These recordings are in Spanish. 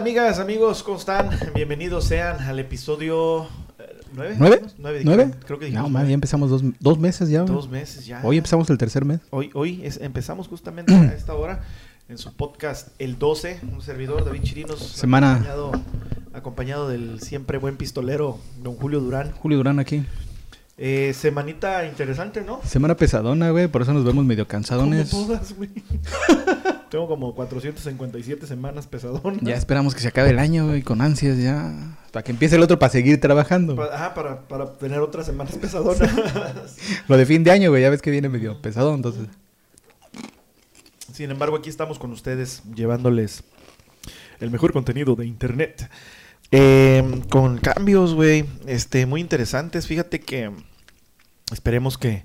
amigas, amigos? ¿Cómo están? Bienvenidos sean al episodio eh, ¿Nueve? ¿Nueve? ¿Nueve? ¿Nueve? Creo que No, dijimos man, ya empezamos dos, dos meses ya. Dos meses ya. Hoy empezamos el tercer mes. Hoy, hoy es- empezamos justamente a esta hora en su podcast El 12, un servidor, David Chirinos. Semana. Acompañado, acompañado del siempre buen pistolero, don Julio Durán. Julio Durán aquí. Eh, semanita interesante, ¿no? Semana pesadona, güey, por eso nos vemos medio cansadones. Como todas, güey. Tengo como 457 semanas pesadonas. Ya esperamos que se acabe el año, güey, con ansias ya. Para que empiece el otro para seguir trabajando. Pa- ajá, para, para tener otras semanas pesadonas. Lo de fin de año, güey, ya ves que viene medio pesadón, entonces. Sin embargo, aquí estamos con ustedes llevándoles el mejor contenido de internet. Eh, con cambios, güey, este, muy interesantes. Fíjate que esperemos que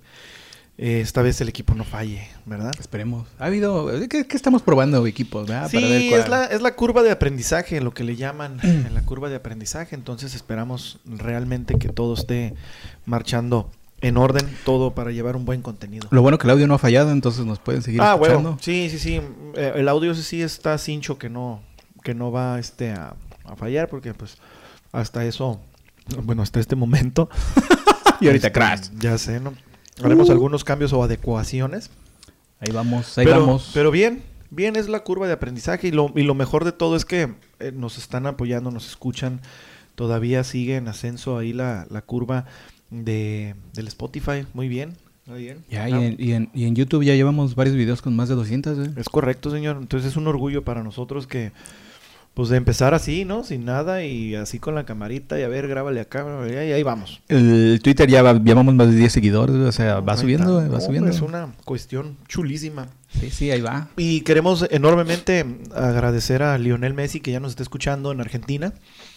eh, esta vez el equipo no falle, ¿verdad? Esperemos. Ha habido. ¿Qué, qué estamos probando, equipos? verdad? sí, Para ver cuál- es la, es la curva de aprendizaje, lo que le llaman la curva de aprendizaje. Entonces esperamos realmente que todo esté marchando en orden, todo para llevar un buen contenido. Lo bueno que el audio no ha fallado, entonces nos pueden seguir Ah, escuchando. bueno, sí, sí, sí. Eh, El audio sí está cincho que no, que no va este a, a fallar porque pues hasta eso, bueno, hasta este momento. Y ahorita este, crash. Ya sé, ¿no? Haremos Uh. algunos cambios o adecuaciones. Ahí vamos, ahí pero, vamos. pero bien, bien es la curva de aprendizaje y lo, y lo mejor de todo es que eh, nos están apoyando, nos escuchan. Todavía sigue en ascenso ahí la, la curva de, del Spotify. Muy bien. Muy bien. Ya, y Ah, en, y, en, y en YouTube ya llevamos varios videos con más de 200, güey. Es correcto, señor. Entonces es un orgullo para nosotros que, pues de empezar así, ¿no? Sin nada y así con la camarita y a ver, grábale acá, y ahí vamos. El Twitter ya va, llevamos más de 10 seguidores, o sea, va subiendo, güey, va subiendo. Es una cuestión chulísima. Sí, sí, ahí va. Y queremos enormemente agradecer a Lionel Messi que ya nos está escuchando en Argentina.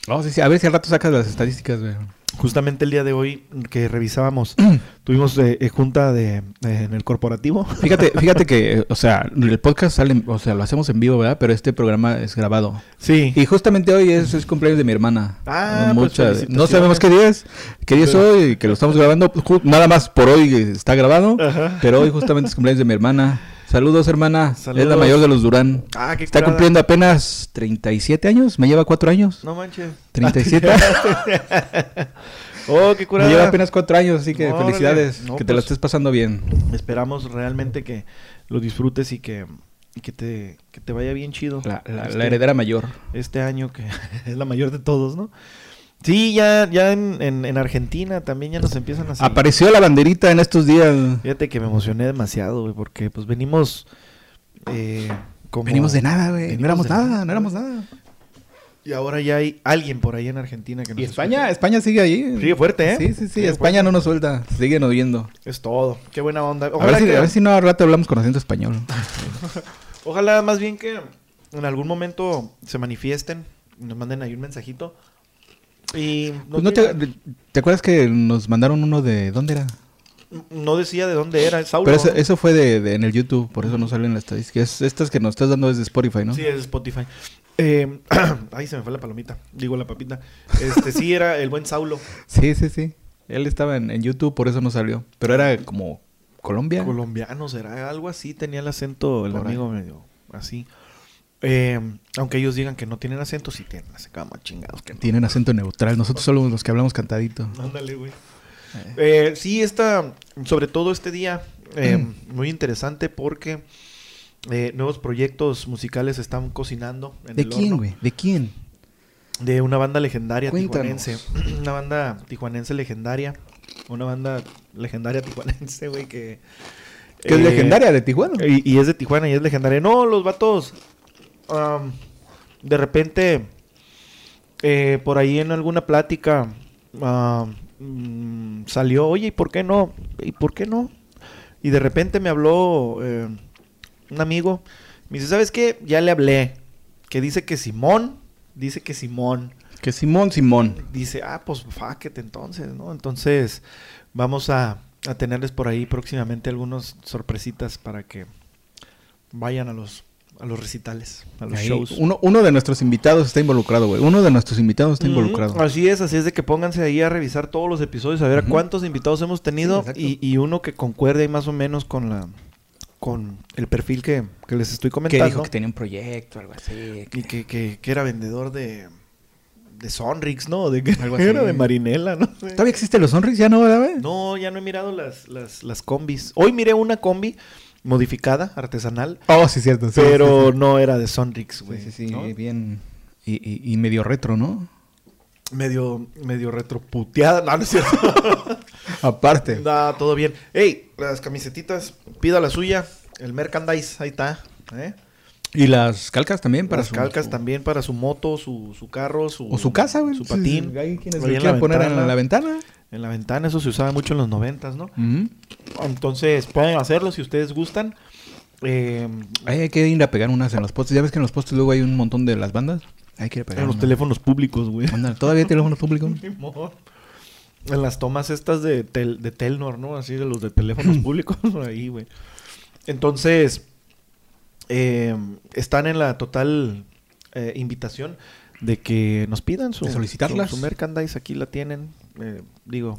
Oh, sí, sí, a ver si al rato sacas las estadísticas, güey. Justamente el día de hoy que revisábamos, tuvimos eh, eh, junta de, eh, en el corporativo. Fíjate, fíjate que, o sea, el podcast sale, o sea, lo hacemos en vivo, ¿verdad? Pero este programa es grabado. Sí. Y justamente hoy es, es cumpleaños de mi hermana. Ah, pues, Muchas- no sabemos qué día es, qué día es hoy, que lo estamos grabando. ju- Nada más por hoy está grabado, Ajá. pero hoy justamente es cumpleaños de mi hermana. Saludos, hermana. Es la Saludos. mayor de los Durán. Ah, qué Está curada. cumpliendo apenas 37 años, me lleva 4 años. No manches. 37. oh, qué Me curada. lleva apenas cuatro años, así que felicidades. No, que te lo pues. estés pasando bien. Esperamos realmente que lo disfrutes y que, y que, te, que te vaya bien chido. La, la- este, la heredera mayor. Este año que es la mayor de todos, ¿no? Sí, ya, ya en, en, en Argentina también ya nos empiezan a. Apareció la banderita en estos días. Fíjate que me emocioné demasiado, güey, porque pues venimos... eh, como- Venimos de nada, güey. No éramos nada, nada. no éramos nada. Y ahora ya hay alguien por ahí en Argentina que nos Y España, escucha. España sigue ahí. Sigue fuerte, ¿eh? Sí, sí, sí. Sigue España no nos suelta. Siguen oyendo. Es todo. Qué buena onda. A ver, si, que- a ver si no al rato hablamos con acento español. ojalá más bien que en algún momento se manifiesten, nos manden ahí un mensajito. Y Pues no te, digan- ¿Te acuerdas que nos mandaron uno de dónde era? no decía de dónde era, Saulo. Pero eso, eso fue de, de- en el YouTube, por eso no sale en la estadística. Es, estas que nos estás dando es de Spotify, ¿no? Sí, es Spotify. Eh, ay, se me fue la palomita. Digo, la papita. Este, sí, era el buen Saulo. sí, sí. sí. Él estaba en, en YouTube, por eso no salió. Pero era como Colombia. Colombiano, será algo así. Tenía el acento, el Por ahí. amigo medio así. Eh, aunque ellos digan que no tienen acento, sí tienen. Más chingados que no. Tienen acento neutral. Nosotros somos los que hablamos cantadito. Ándale, güey. Eh, sí, está, sobre todo este día, eh, Mm. muy interesante porque eh, nuevos proyectos musicales se están cocinando. En ¿De el quién, güey? ¿De quién? De una banda legendaria Cuéntanos. tijuanense. Una banda tijuanense legendaria. Una banda legendaria tijuanense, güey, que... Que es eh, legendaria de Tijuana. Y, y es de Tijuana y es legendaria. No, los vatos. De repente, eh, por ahí en alguna plática mm, salió, oye, ¿y por qué no? ¿Y por qué no? Y de repente me habló eh, un amigo. Me dice, ¿sabes qué? Ya le hablé. Que dice que Simón. Dice que Simón. Que Simón Simón. Dice, ah, pues fuck it, entonces, ¿no? Entonces, vamos a, a tenerles por ahí próximamente algunas sorpresitas para que vayan a los, a los recitales, a los Ahí, shows. Uno, uno de nuestros invitados está involucrado, güey. Uno de nuestros invitados está Mm, involucrado. Así es, así es de que pónganse ahí a revisar todos los episodios, a ver a Ujú. cuántos invitados hemos tenido Sí, y, y uno que concuerde ahí más o menos con la con el perfil que, que les estoy Que comentando. dijo que tenía un proyecto, algo así. Y que, que, que era vendedor de, de Sonrix, ¿no? De que Algo era de Marinela, ¿no? sé. ¿Todavía existen los Sonrix? ¿Ya no, verdad? No, ya no he mirado las, las, las combis. Hoy miré una combi modificada, artesanal, Oh, sí, cierto. sí, pero sí, sí. no era de Sonrix, güey. Sí, sí, sí, ¿no? bien. Y, y- y medio retro, ¿no? Medio, medio retroputeada. No, no es cierto. Aparte. No, todo bien. Ey, las camisetitas, pida la suya. El merchandise, ahí está. ¿eh? Y las calcas también para Las su- calcas su- también para su moto, su, su carro, su... O su casa, güey. Su Sí, patín. sí, Hay quienes Ahí lo en quieren la poner ventana. en la ventana. En la ventana, eso se usaba mucho en los noventas, ¿no? Entonces, pueden hacerlo si ustedes gustan. Eh, hay que ir a pegar unas en los postes. Ya ves que en los postes luego hay un montón de las bandas. Hay que ir a pegar en los una. teléfonos públicos, güey. ¿Todavía hay teléfonos públicos? En las tomas estas de, tel- de Telnor, ¿no? Así de los de teléfonos públicos, ahí, güey. Entonces, eh, están en la total eh, invitación de que nos pidan su, solicitarlas. su, su merchandise. Aquí la tienen. Eh, digo,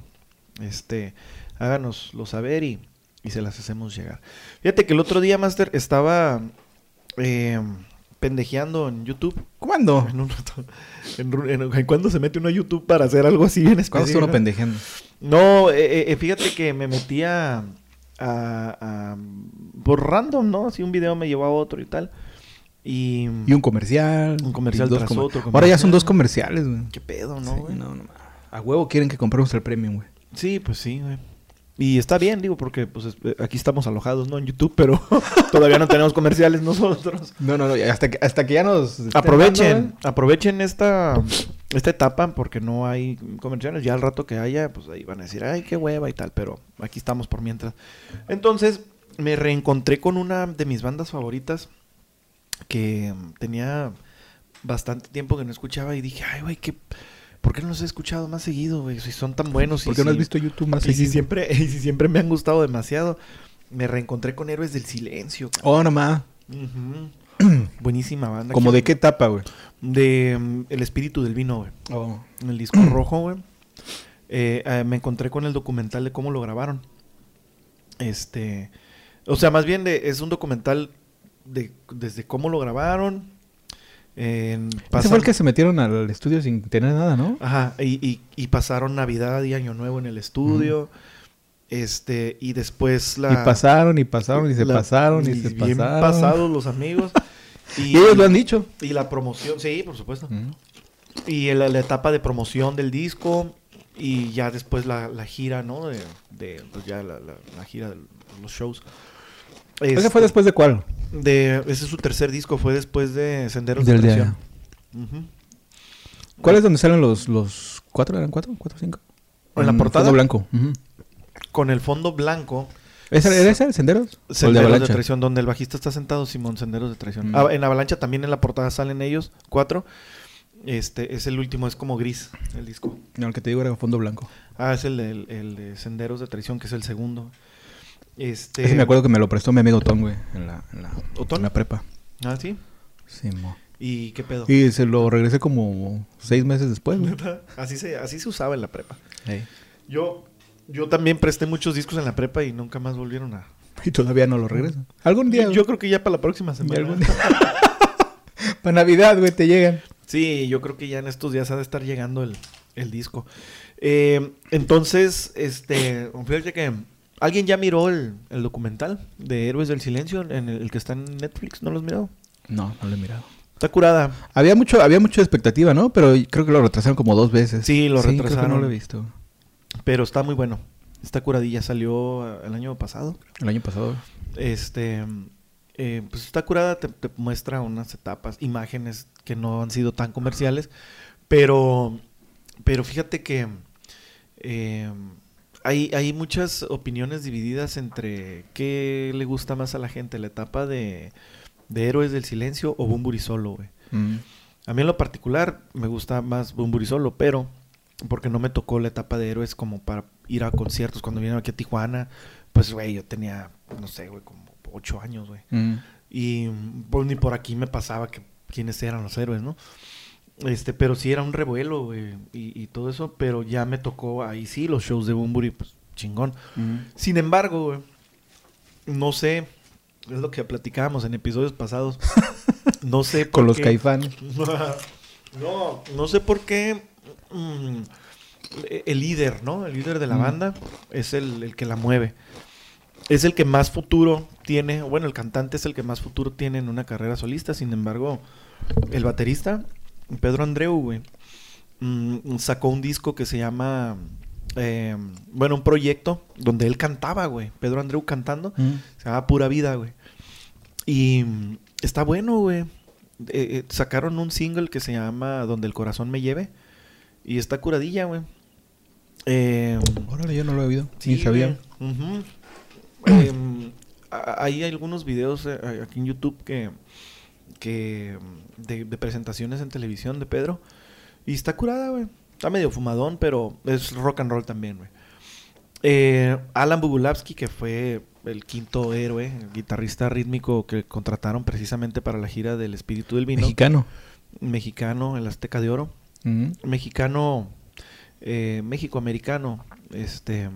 este, háganoslo saber y, y se las hacemos llegar. Fíjate que el otro día, Master, estaba eh, pendejeando en YouTube. ¿Cuándo? En un rato. En, en- en cuándo se mete uno a YouTube para hacer algo así en ¿Cuándo específico? estuvo uno pendejeando? No, eh, eh, fíjate que me metía a, a- por random, ¿no? Así un video me llevó a otro y tal. Y... Y un comercial. Un comercial tras comer- otro Ahora ya son dos comerciales, güey. ¿Qué pedo, no, Sí, güey? no, no. A huevo quieren que compremos el premium, güey. Sí, pues sí, güey. Y está bien, digo, porque pues es- eh, aquí estamos alojados, ¿no? En YouTube, pero todavía no tenemos comerciales nosotros. No, no, no. Hasta que, hasta que ya nos... Aprovechen, dando, aprovechen esta, esta etapa porque no hay comerciales. Ya al rato que haya, pues ahí van a decir, ay, qué hueva y tal, pero aquí estamos por mientras. Entonces, me reencontré con una de mis bandas favoritas que tenía bastante tiempo que no escuchaba y dije, ay, güey, ¿qué... ¿por qué no los he escuchado más seguido, güey? Si son tan buenos. ¿Por qué no has visto YouTube más y si seguido? siempre, y si siempre me han gustado demasiado. Me reencontré con Héroes del Silencio. cabrón. Oh, nomás. Buenísima banda. ¿Como de qué etapa, güey? de mm, El espíritu del vino, güey. Oh. En el disco rojo, güey. Eh, eh, me encontré con el documental de cómo lo grabaron. Este. O sea, más bien de- es un documental de desde cómo lo grabaron. En- Ese fue el que se metieron al estudio sin tener nada, ¿no? Ajá, y, y- y pasaron Navidad y Año Nuevo en el estudio. Este, y después la. Y pasaron, y pasaron, y se la- pasaron, y, y se bien pasaron. pasados los amigos. Y ellos lo han dicho. Y la promoción, sí, por supuesto. Mm. Y el- la etapa de promoción del disco y ya después la, la gira, ¿no? De, de, pues ya la, la- la gira de los shows. ¿Ese Este, fue después de cuál? De ese es su tercer disco, fue después de Senderos Del de de- Traición. ¿Cuál es donde salen los, los cuatro? ¿Eran cuatro? ¿Cuatro o cinco? ¿En la portada? fondo blanco. Con el fondo blanco, ¿Ese- ¿Era ese el Senderos? ¿O el de Senderos de, Avalancha? Traición, donde el bajista está sentado, Simón Senderos de Traición. Ah, en Avalancha también en la portada salen ellos, cuatro. Este es el último, es como gris el disco. No, el que te digo era fondo blanco. Ah, es el de, el de Senderos de Traición, que es el segundo. Este... Ese me acuerdo que me lo prestó mi amigo Tom, güey, en la, en la, ¿Otón? en la prepa. Ah, sí. Sí, mo. ¿Y qué pedo? Y se lo regresé como seis meses después, güey. así, se, así se usaba en la prepa. Yo, yo también presté muchos discos en la prepa y nunca más volvieron a... Y todavía no lo regreso. Algún día. Yo, yo creo que ya para la próxima semana. algún día. Para Navidad, güey, te llegan. Sí, yo creo que ya en estos días ha de estar llegando el, el disco. Eh, entonces, este, fíjate que alguien ya miró el, el documental de Héroes del Silencio, en el, el que está en Netflix, ¿no lo has mirado? No, no lo he mirado. Está curada. Había mucho, había mucha expectativa, ¿no? Pero creo que lo retrasaron como dos veces. Sí, lo creo que retrasaron. no lo he visto. Pero está muy bueno. Está curadilla, salió eh, el año pasado. El año pasado. Este, eh, pues está curada, te, te muestra unas etapas, imágenes que no han sido tan comerciales, pero, pero fíjate que eh, hay, hay muchas opiniones divididas entre qué le gusta más a la gente, la etapa de, de Héroes del Silencio o Bumburi Solo, güey. Mm. A mí en lo particular me gusta más Bumburi Solo, pero porque no me tocó la etapa de héroes como para ir a conciertos cuando vinieron aquí a Tijuana. Pues, güey, yo tenía, no sé, güey, como ocho años, güey. Mm. Y pues ni por aquí me pasaba que quiénes eran los héroes, ¿no? Este, pero sí era un revuelo, güey, y, y todo eso, pero ya me tocó ahí sí los shows de Bumburi, pues chingón. Sin embargo, güey, no sé Es lo que platicábamos en episodios pasados. No sé por Con los caifanes. no, no sé por qué mm, el líder, ¿no? El líder de la banda es el, el que la mueve. Es el que más futuro tiene, bueno, el cantante es el que más futuro tiene en una carrera solista. Sin embargo, el baterista, Pedro Andreu, güey, mm, sacó un disco que se llama, eh, bueno, un proyecto donde él cantaba, güey. Pedro Andreu cantando. Mm. Se llama Pura Vida, güey. Y mm, está bueno, güey. Eh, eh, sacaron un single que se llama Donde el corazón me lleve. Y está curadilla, güey. Eh, Órale, yo no lo he oído. sí, Ni sabía. Em, hay algunos videos aquí en YouTube que, que mm, de, de presentaciones en televisión de Pedro. Y está curada, güey. Está medio fumadón, pero es rock and roll también, güey. Eh, Alan Bugulavsky, que fue el quinto héroe, el guitarrista rítmico que contrataron precisamente para la gira del Espíritu del Vino. Mexicano. Mexicano, el Azteca de Oro. Mexicano, eh, México-americano. Este.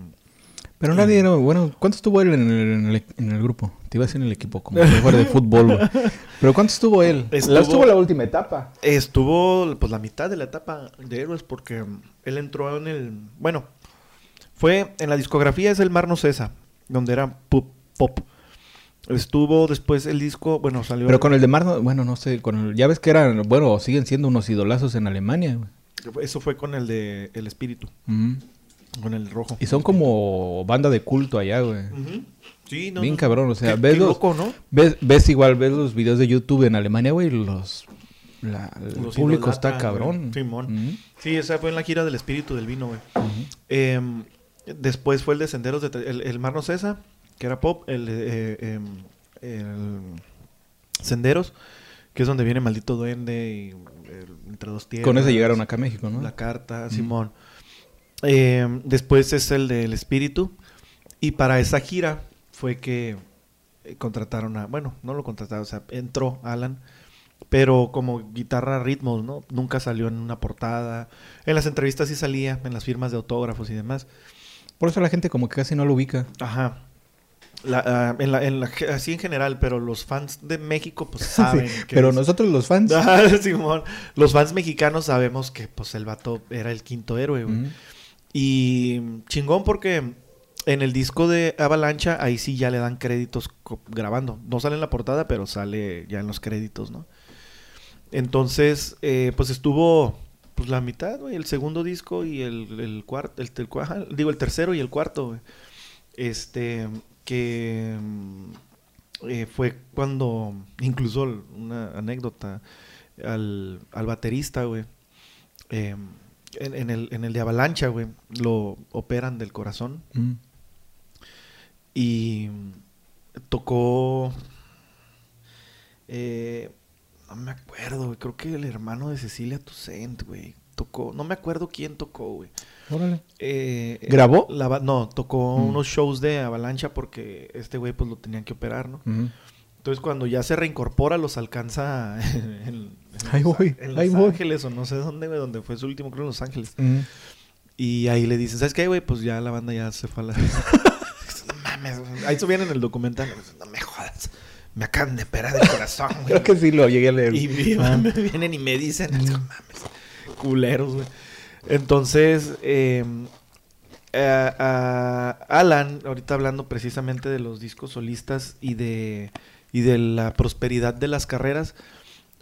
Pero nadie era, bueno, ¿cuánto estuvo él en el, en el- en el grupo? Te iba a decir en el equipo, como si fuera de fútbol, güey. Pero ¿cuánto estuvo él? Estuvo- La estuvo la última etapa. Estuvo pues la mitad de la etapa de Héroes porque él entró en el... Bueno, fue en la discografía es El Mar No Cesa, donde era pop. pop. Estuvo después el disco, bueno, salió... Pero con el de Mar, no- bueno, no sé, con el, ya ves que eran, bueno, siguen siendo unos idolazos en Alemania, güey. Eso fue con el de El Espíritu, Mm. Con el rojo. Y son como banda de culto allá, güey. Ujú. Sí, no, Bien no. cabrón, o sea, Qué- ves qué los- loco, ¿no? Ves, ves igual, ves los videos de YouTube en Alemania, güey, los... la- el Los público está cabrón. Simón. Mm. Sí, esa fue en la gira del Espíritu del Vino, güey. Ujú. Em, después fue el de Senderos de... El, el Mar No Cesa, que era pop. El, eh, em, el Senderos, que es donde viene Maldito Duende y el Entre Dos Tierras. Con ese llegaron acá a México, ¿no? La Carta. Simón. Em, después es el del Espíritu. Y para esa gira fue que eh, contrataron a... Bueno, no lo contrataron, o sea, entró Alan. Pero como guitarra ritmos, ¿no? Nunca salió en una portada. En las entrevistas sí salía, en las firmas de autógrafos y demás. Por eso la gente como que casi no lo ubica. Ajá. La, ah, en la, en la- así en general, pero los fans de México pues saben Sí, que pero es- nosotros los fans... Ah, Simón. Los fans mexicanos sabemos que pues el vato era el quinto héroe, güey. Y chingón porque en el disco de Avalancha ahí sí ya le dan créditos grabando. No sale en la portada, pero sale ya en los créditos, ¿no? Entonces, eh, pues estuvo pues la mitad, güey, el segundo disco y el, el cuarto, el, ajá, digo el tercero y el cuarto, güey. Este, que eh, fue cuando, incluso una anécdota, al, al baterista, güey, eh, en, en el, en el de Avalancha, güey, lo operan del corazón Mm. y tocó, eh, no me acuerdo, güey, creo que el hermano de Cecilia Toussaint, güey, tocó, no me acuerdo quién tocó, güey. Órale. Eh, ¿Grabó? la no, tocó Mm. unos shows de Avalancha porque este güey pues lo tenían que operar, ¿no? Ujú. Entonces cuando ya se reincorpora los alcanza en, en Ahí Los- voy, en ahí Los voy. Ángeles o no sé dónde, güey, donde fue su último creo en Los Ángeles. Y ahí le dicen, ¿sabes qué, güey? Pues ya la banda ya se fue a la... no mames, ahí subían en el documental. No me jodas. Me acaban de operar del corazón, güey. Creo que sí lo llegué a leer. Y vi- Ah. me vienen y me dicen, no mames, culeros, güey. Entonces, eh, a- a Alan, ahorita hablando precisamente de los discos solistas y de, y de la prosperidad de las carreras,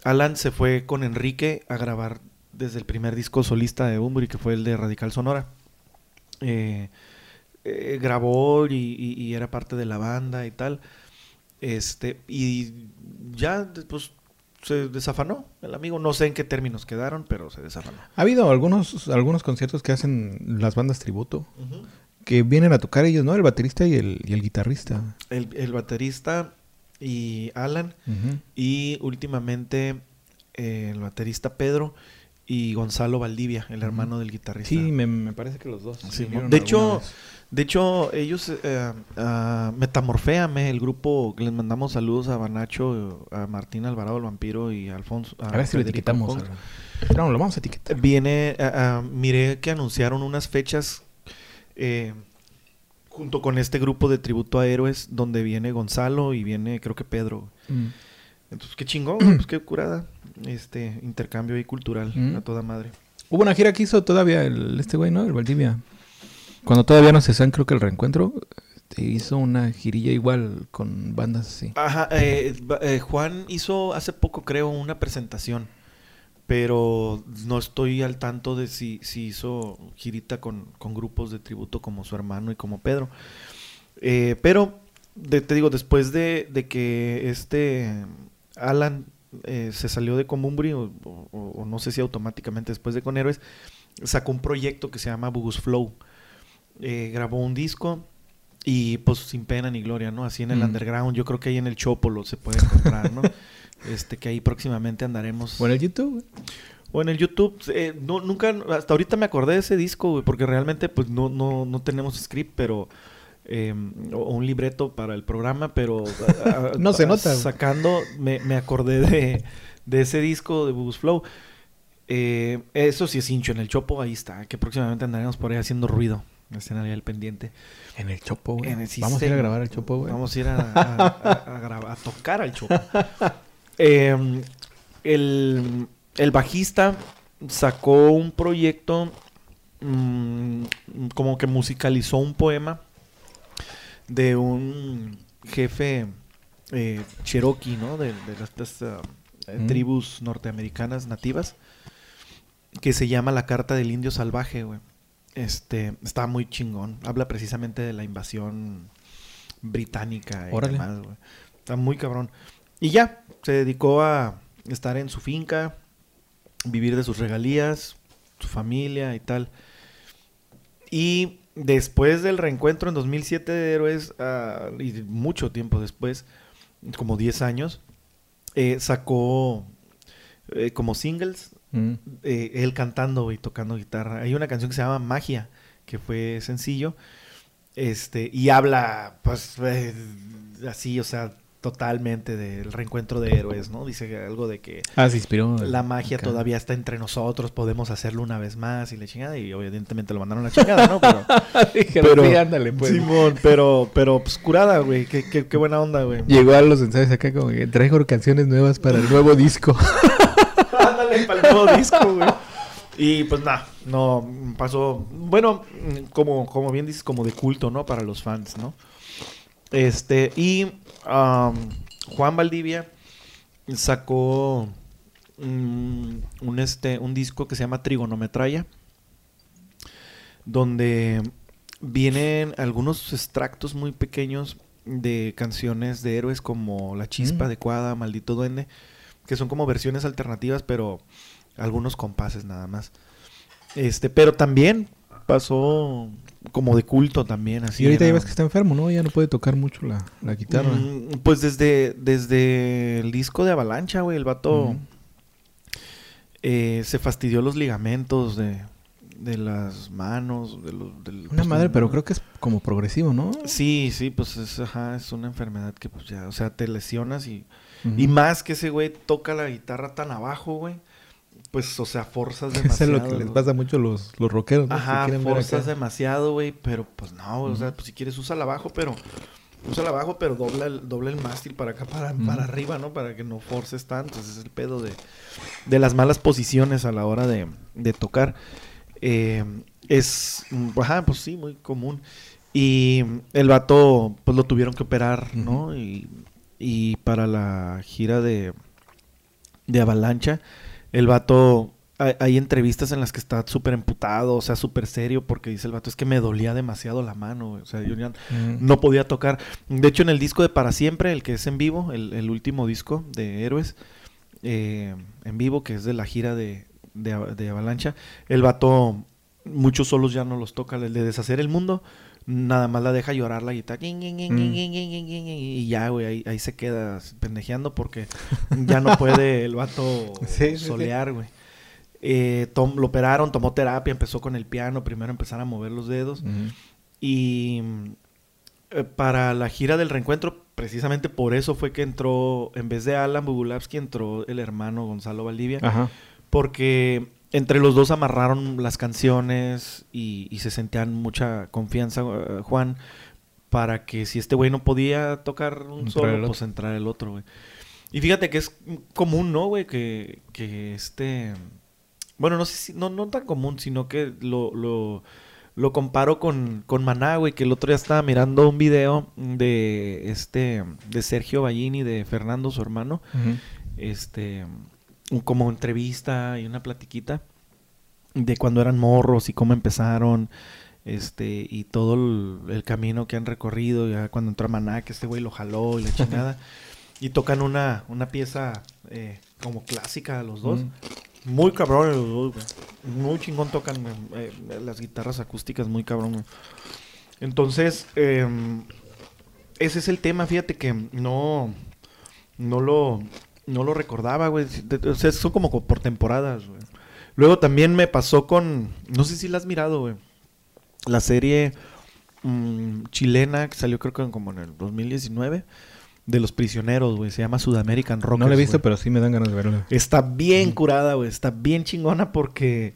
Alan se fue con Enrique a grabar desde el primer disco solista de Bumburi, que fue el de Radical Sonora. Eh, eh, grabó y, y- y era parte de la banda y tal. Este, y ya después se desafanó el amigo. No sé en qué términos quedaron, pero se desafanó. Ha habido algunos, algunos conciertos que hacen las bandas tributo. Que vienen a tocar ellos, ¿no? El baterista y el, y el guitarrista. el, el baterista y Alan. Y últimamente eh, el baterista Pedro y Gonzalo Valdivia, el hermano del guitarrista. Sí, me, me parece que los dos. Sí, de hecho, vez. de hecho, ellos, eh, ah, Metamorféame, el grupo, les mandamos saludos a Banacho, a Martín Alvarado, el vampiro, y a Alfonso. A ver si lo etiquetamos. No, lo vamos a etiquetar. Viene, ah, ah, miré que anunciaron unas fechas eh, junto con este grupo de tributo a héroes, donde viene Gonzalo y viene, creo que Pedro. Mm. Entonces, qué chingón, pues qué curada. Este intercambio ahí cultural, Mm. a toda madre. Hubo una gira que hizo todavía el, este güey, ¿no? El Valdivia. Cuando todavía no se saben, creo que el reencuentro este, hizo una girilla igual con bandas así. Ajá, eh, eh, Juan hizo hace poco, creo, una presentación. Pero no estoy al tanto de si, si hizo girita con, con grupos de tributo como su hermano y como Pedro. Eh, pero, de- te digo, después de, de que este Alan eh, se salió de Comumbri, o, o- o no sé si automáticamente después de Con Héroes, sacó un proyecto que se llama Bugus Flow. Eh, grabó un disco y pues sin pena ni gloria, ¿no? Así en el Mm. underground, yo creo que ahí en el Chopolo se puede encontrar, ¿no? este, que ahí próximamente andaremos. Bueno, el YouTube. O en el YouTube, eh, no, nunca, hasta ahorita me acordé de ese disco, güey, porque realmente pues no, no, no tenemos script, pero... eh, o o un libreto para el programa, pero... a- a- No se nota. Sacando, me, me acordé de, de ese disco de Boost Flow. Eh, eso sí es hincho en el Chopo, ahí está, que próximamente andaremos por ahí haciendo ruido. Estén ahí al pendiente. En el Chopo, güey. En el- Vamos a ir a grabar el Chopo, güey. Vamos a ir a, a- a- a grabar- a tocar al Chopo. Eh, el, el bajista sacó un proyecto mm, como que musicalizó un poema de un jefe eh, cherokee, ¿no? De, de estas eh, Mm. tribus norteamericanas nativas que se llama La Carta del Indio Salvaje, güey. Este, está muy chingón. Habla precisamente de la invasión británica y demás, güey. Está muy cabrón. Y ya, se dedicó a estar en su finca, vivir de sus regalías, su familia y tal. Y después del reencuentro en 2007 de Héroes, ah, y mucho tiempo después, como 10 años, eh, sacó eh, como singles Mm. eh, él cantando y tocando guitarra. Hay una canción que se llama Magia, que fue sencillo. Este, y habla, pues, así, o sea, totalmente del reencuentro de héroes, ¿no? Dice algo de que Ah, se inspiró. la magia todavía está entre nosotros, podemos hacerlo una vez más y la chingada. Y evidentemente lo mandaron a la chingada, ¿no? Pero, Dijeron, Pero- sí, ándale, pues. Simón, pero, pero, pues, curada, güey. Qué, qué, qué buena onda, güey. Llegó a los ensayos acá como que traigo canciones nuevas para el nuevo disco. Ándale para el nuevo disco, güey. Y pues nada, no pasó. Bueno, como, como bien dices, como de culto, ¿no? Para los fans, ¿no? Este, y Juan Valdivia sacó un, este, un disco que se llama Trigonometraya, donde vienen algunos extractos muy pequeños de canciones de héroes como La Chispa Mm. Adecuada, Maldito Duende, que son como versiones alternativas, pero algunos compases nada más. Este, pero también pasó como de culto también, así. y ahorita ya ves que está enfermo, ¿no? Ya no puede tocar mucho la, la guitarra. Mm, pues desde, desde el disco de Avalancha, güey, el vato eh, se fastidió los ligamentos de, de las manos. De los, del- Una pues, madre, pero creo que es como progresivo, ¿no? Sí, sí, pues es, ajá, es una enfermedad que pues ya, o sea, te lesionas y... Y más que ese güey toca la guitarra tan abajo, güey. Pues, o sea, forzas Eso demasiado. es lo que les pasa mucho a los, los rockeros, ¿no? Ajá, forzas demasiado, güey, pero pues no, o sea, pues si quieres úsala abajo, pero úsala abajo, pero dobla el, dobla el mástil para acá, para, para arriba, ¿no? Para que no forces tanto, ese es el pedo de, de las malas posiciones a la hora de, de tocar. Eh, es, ajá, pues sí, muy común. Y el vato, pues lo tuvieron que operar, ¿no? Y, y para la gira de, de Avalancha, el vato hay, hay entrevistas en las que está súper emputado, o sea, súper serio, porque dice el vato, es que me dolía demasiado la mano, o sea, yo ya Mm. no podía tocar. De hecho, en el disco de Para Siempre, el que es en vivo, el, el último disco de Héroes, eh, en vivo, que es de la gira de, de, de Avalancha, el vato, muchos solos ya no los toca, el de Deshacer el Mundo, nada más la deja llorar la guitarra, y ya, güey, ahí, ahí se queda pendejeando porque ya no puede el vato Sí, sí, sí. solear, güey. Eh, tom- lo operaron, tomó terapia, empezó con el piano, primero empezar a mover los dedos. Y eh, para la gira del reencuentro, precisamente por eso fue que entró, en vez de Alan Bubulavsky, entró el hermano Gonzalo Valdivia. Ajá. Porque entre los dos amarraron las canciones y, y se sentían mucha confianza, eh, Juan, para que si este güey no podía tocar un Entrar solo, pues entrar el otro, güey. Y fíjate que es común, ¿no, güey? Que, que este... Bueno, no sé si... No, no tan común, sino que lo... lo lo comparo con, con Maná, güey, que el otro día estaba mirando un video de este de Sergio Ballini, de Fernando, su hermano, este como entrevista y una platiquita de cuando eran morros y cómo empezaron este y todo el, el camino que han recorrido ya cuando entró a Maná que este güey lo jaló y la chingada y tocan una una pieza eh, como clásica los dos Mm. muy cabrón los dos güey. muy chingón tocan eh, las guitarras acústicas muy cabrón güey. entonces em, ese es el tema fíjate que no no lo no lo recordaba, güey. O sea, son como co- por temporadas, güey. Luego también me pasó con. No sé si la has mirado, güey. La serie mm, chilena que salió, creo que como en el 2019. De los prisioneros, güey. Se llama Sudamerican Rockers. no la he visto, pero sí me dan ganas de verla. Está bien curada, güey. Está bien chingona porque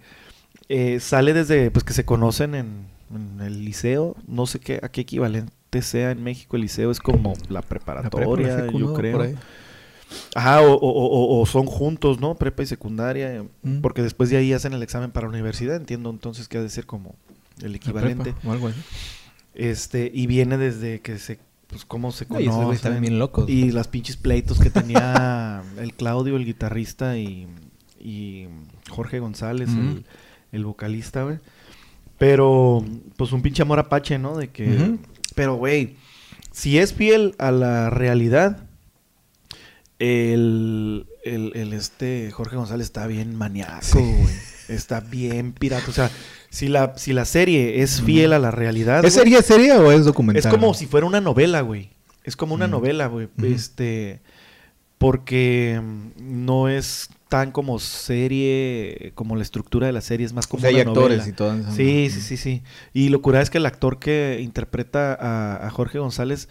eh, sale desde pues que se conocen en, en el liceo. No sé qué, a qué equivalente sea en México. El liceo es como la La preparatoria, prepa, la secu, yo creo. Por ahí. Ajá, o, o- o- o son juntos, ¿no? Prepa y secundaria. Mm. Porque después de ahí hacen el examen para universidad. Entiendo entonces que ha de ser como el La equivalente. prepa o algo así. Este, y viene desde que se, pues cómo se No, y conocen. bien locos. Y las pinches pleitos que tenía el Claudio, el guitarrista, y, y Jorge González, el, el vocalista, güey. Pero, pues un pinche amor apache, ¿no? De que. Pero, güey, si es fiel a la realidad, el, el, el este Jorge González está bien Sí. güey. Está bien pirata. O sea, si la, si la serie es fiel a la realidad. ¿Es serie serie o es documental? es como si fuera una novela, güey. Es como una Mm. novela, güey. Este. Porque mm, no es tan como serie, como la estructura de la serie, es más O como hay una actores novela. y todo eso. Sí, sí, sí, sí. Y lo cura es que el actor que interpreta a, a Jorge González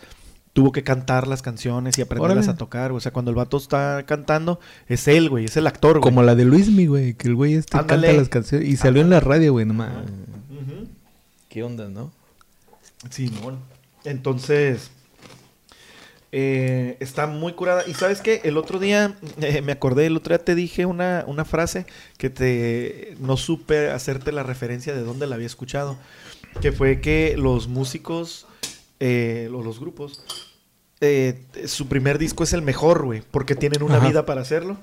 tuvo que cantar las canciones y aprenderlas Órale. a tocar. güey. O sea, cuando el vato está cantando, es él, güey, es el actor, güey. Como la de Luismi, güey, que el güey este Ándale. canta las canciones y salió en la radio, güey, nomás. Ujú. ¿Qué onda, no? Simón. Entonces, eh, está muy curada. Y sabes qué, el otro día, eh, me acordé, el otro día te dije una, una frase que te no supe hacerte la referencia de dónde la había escuchado. Que fue que los músicos, eh, o los grupos, eh, su primer disco es el mejor, güey, porque tienen una Ajá. vida para hacerlo.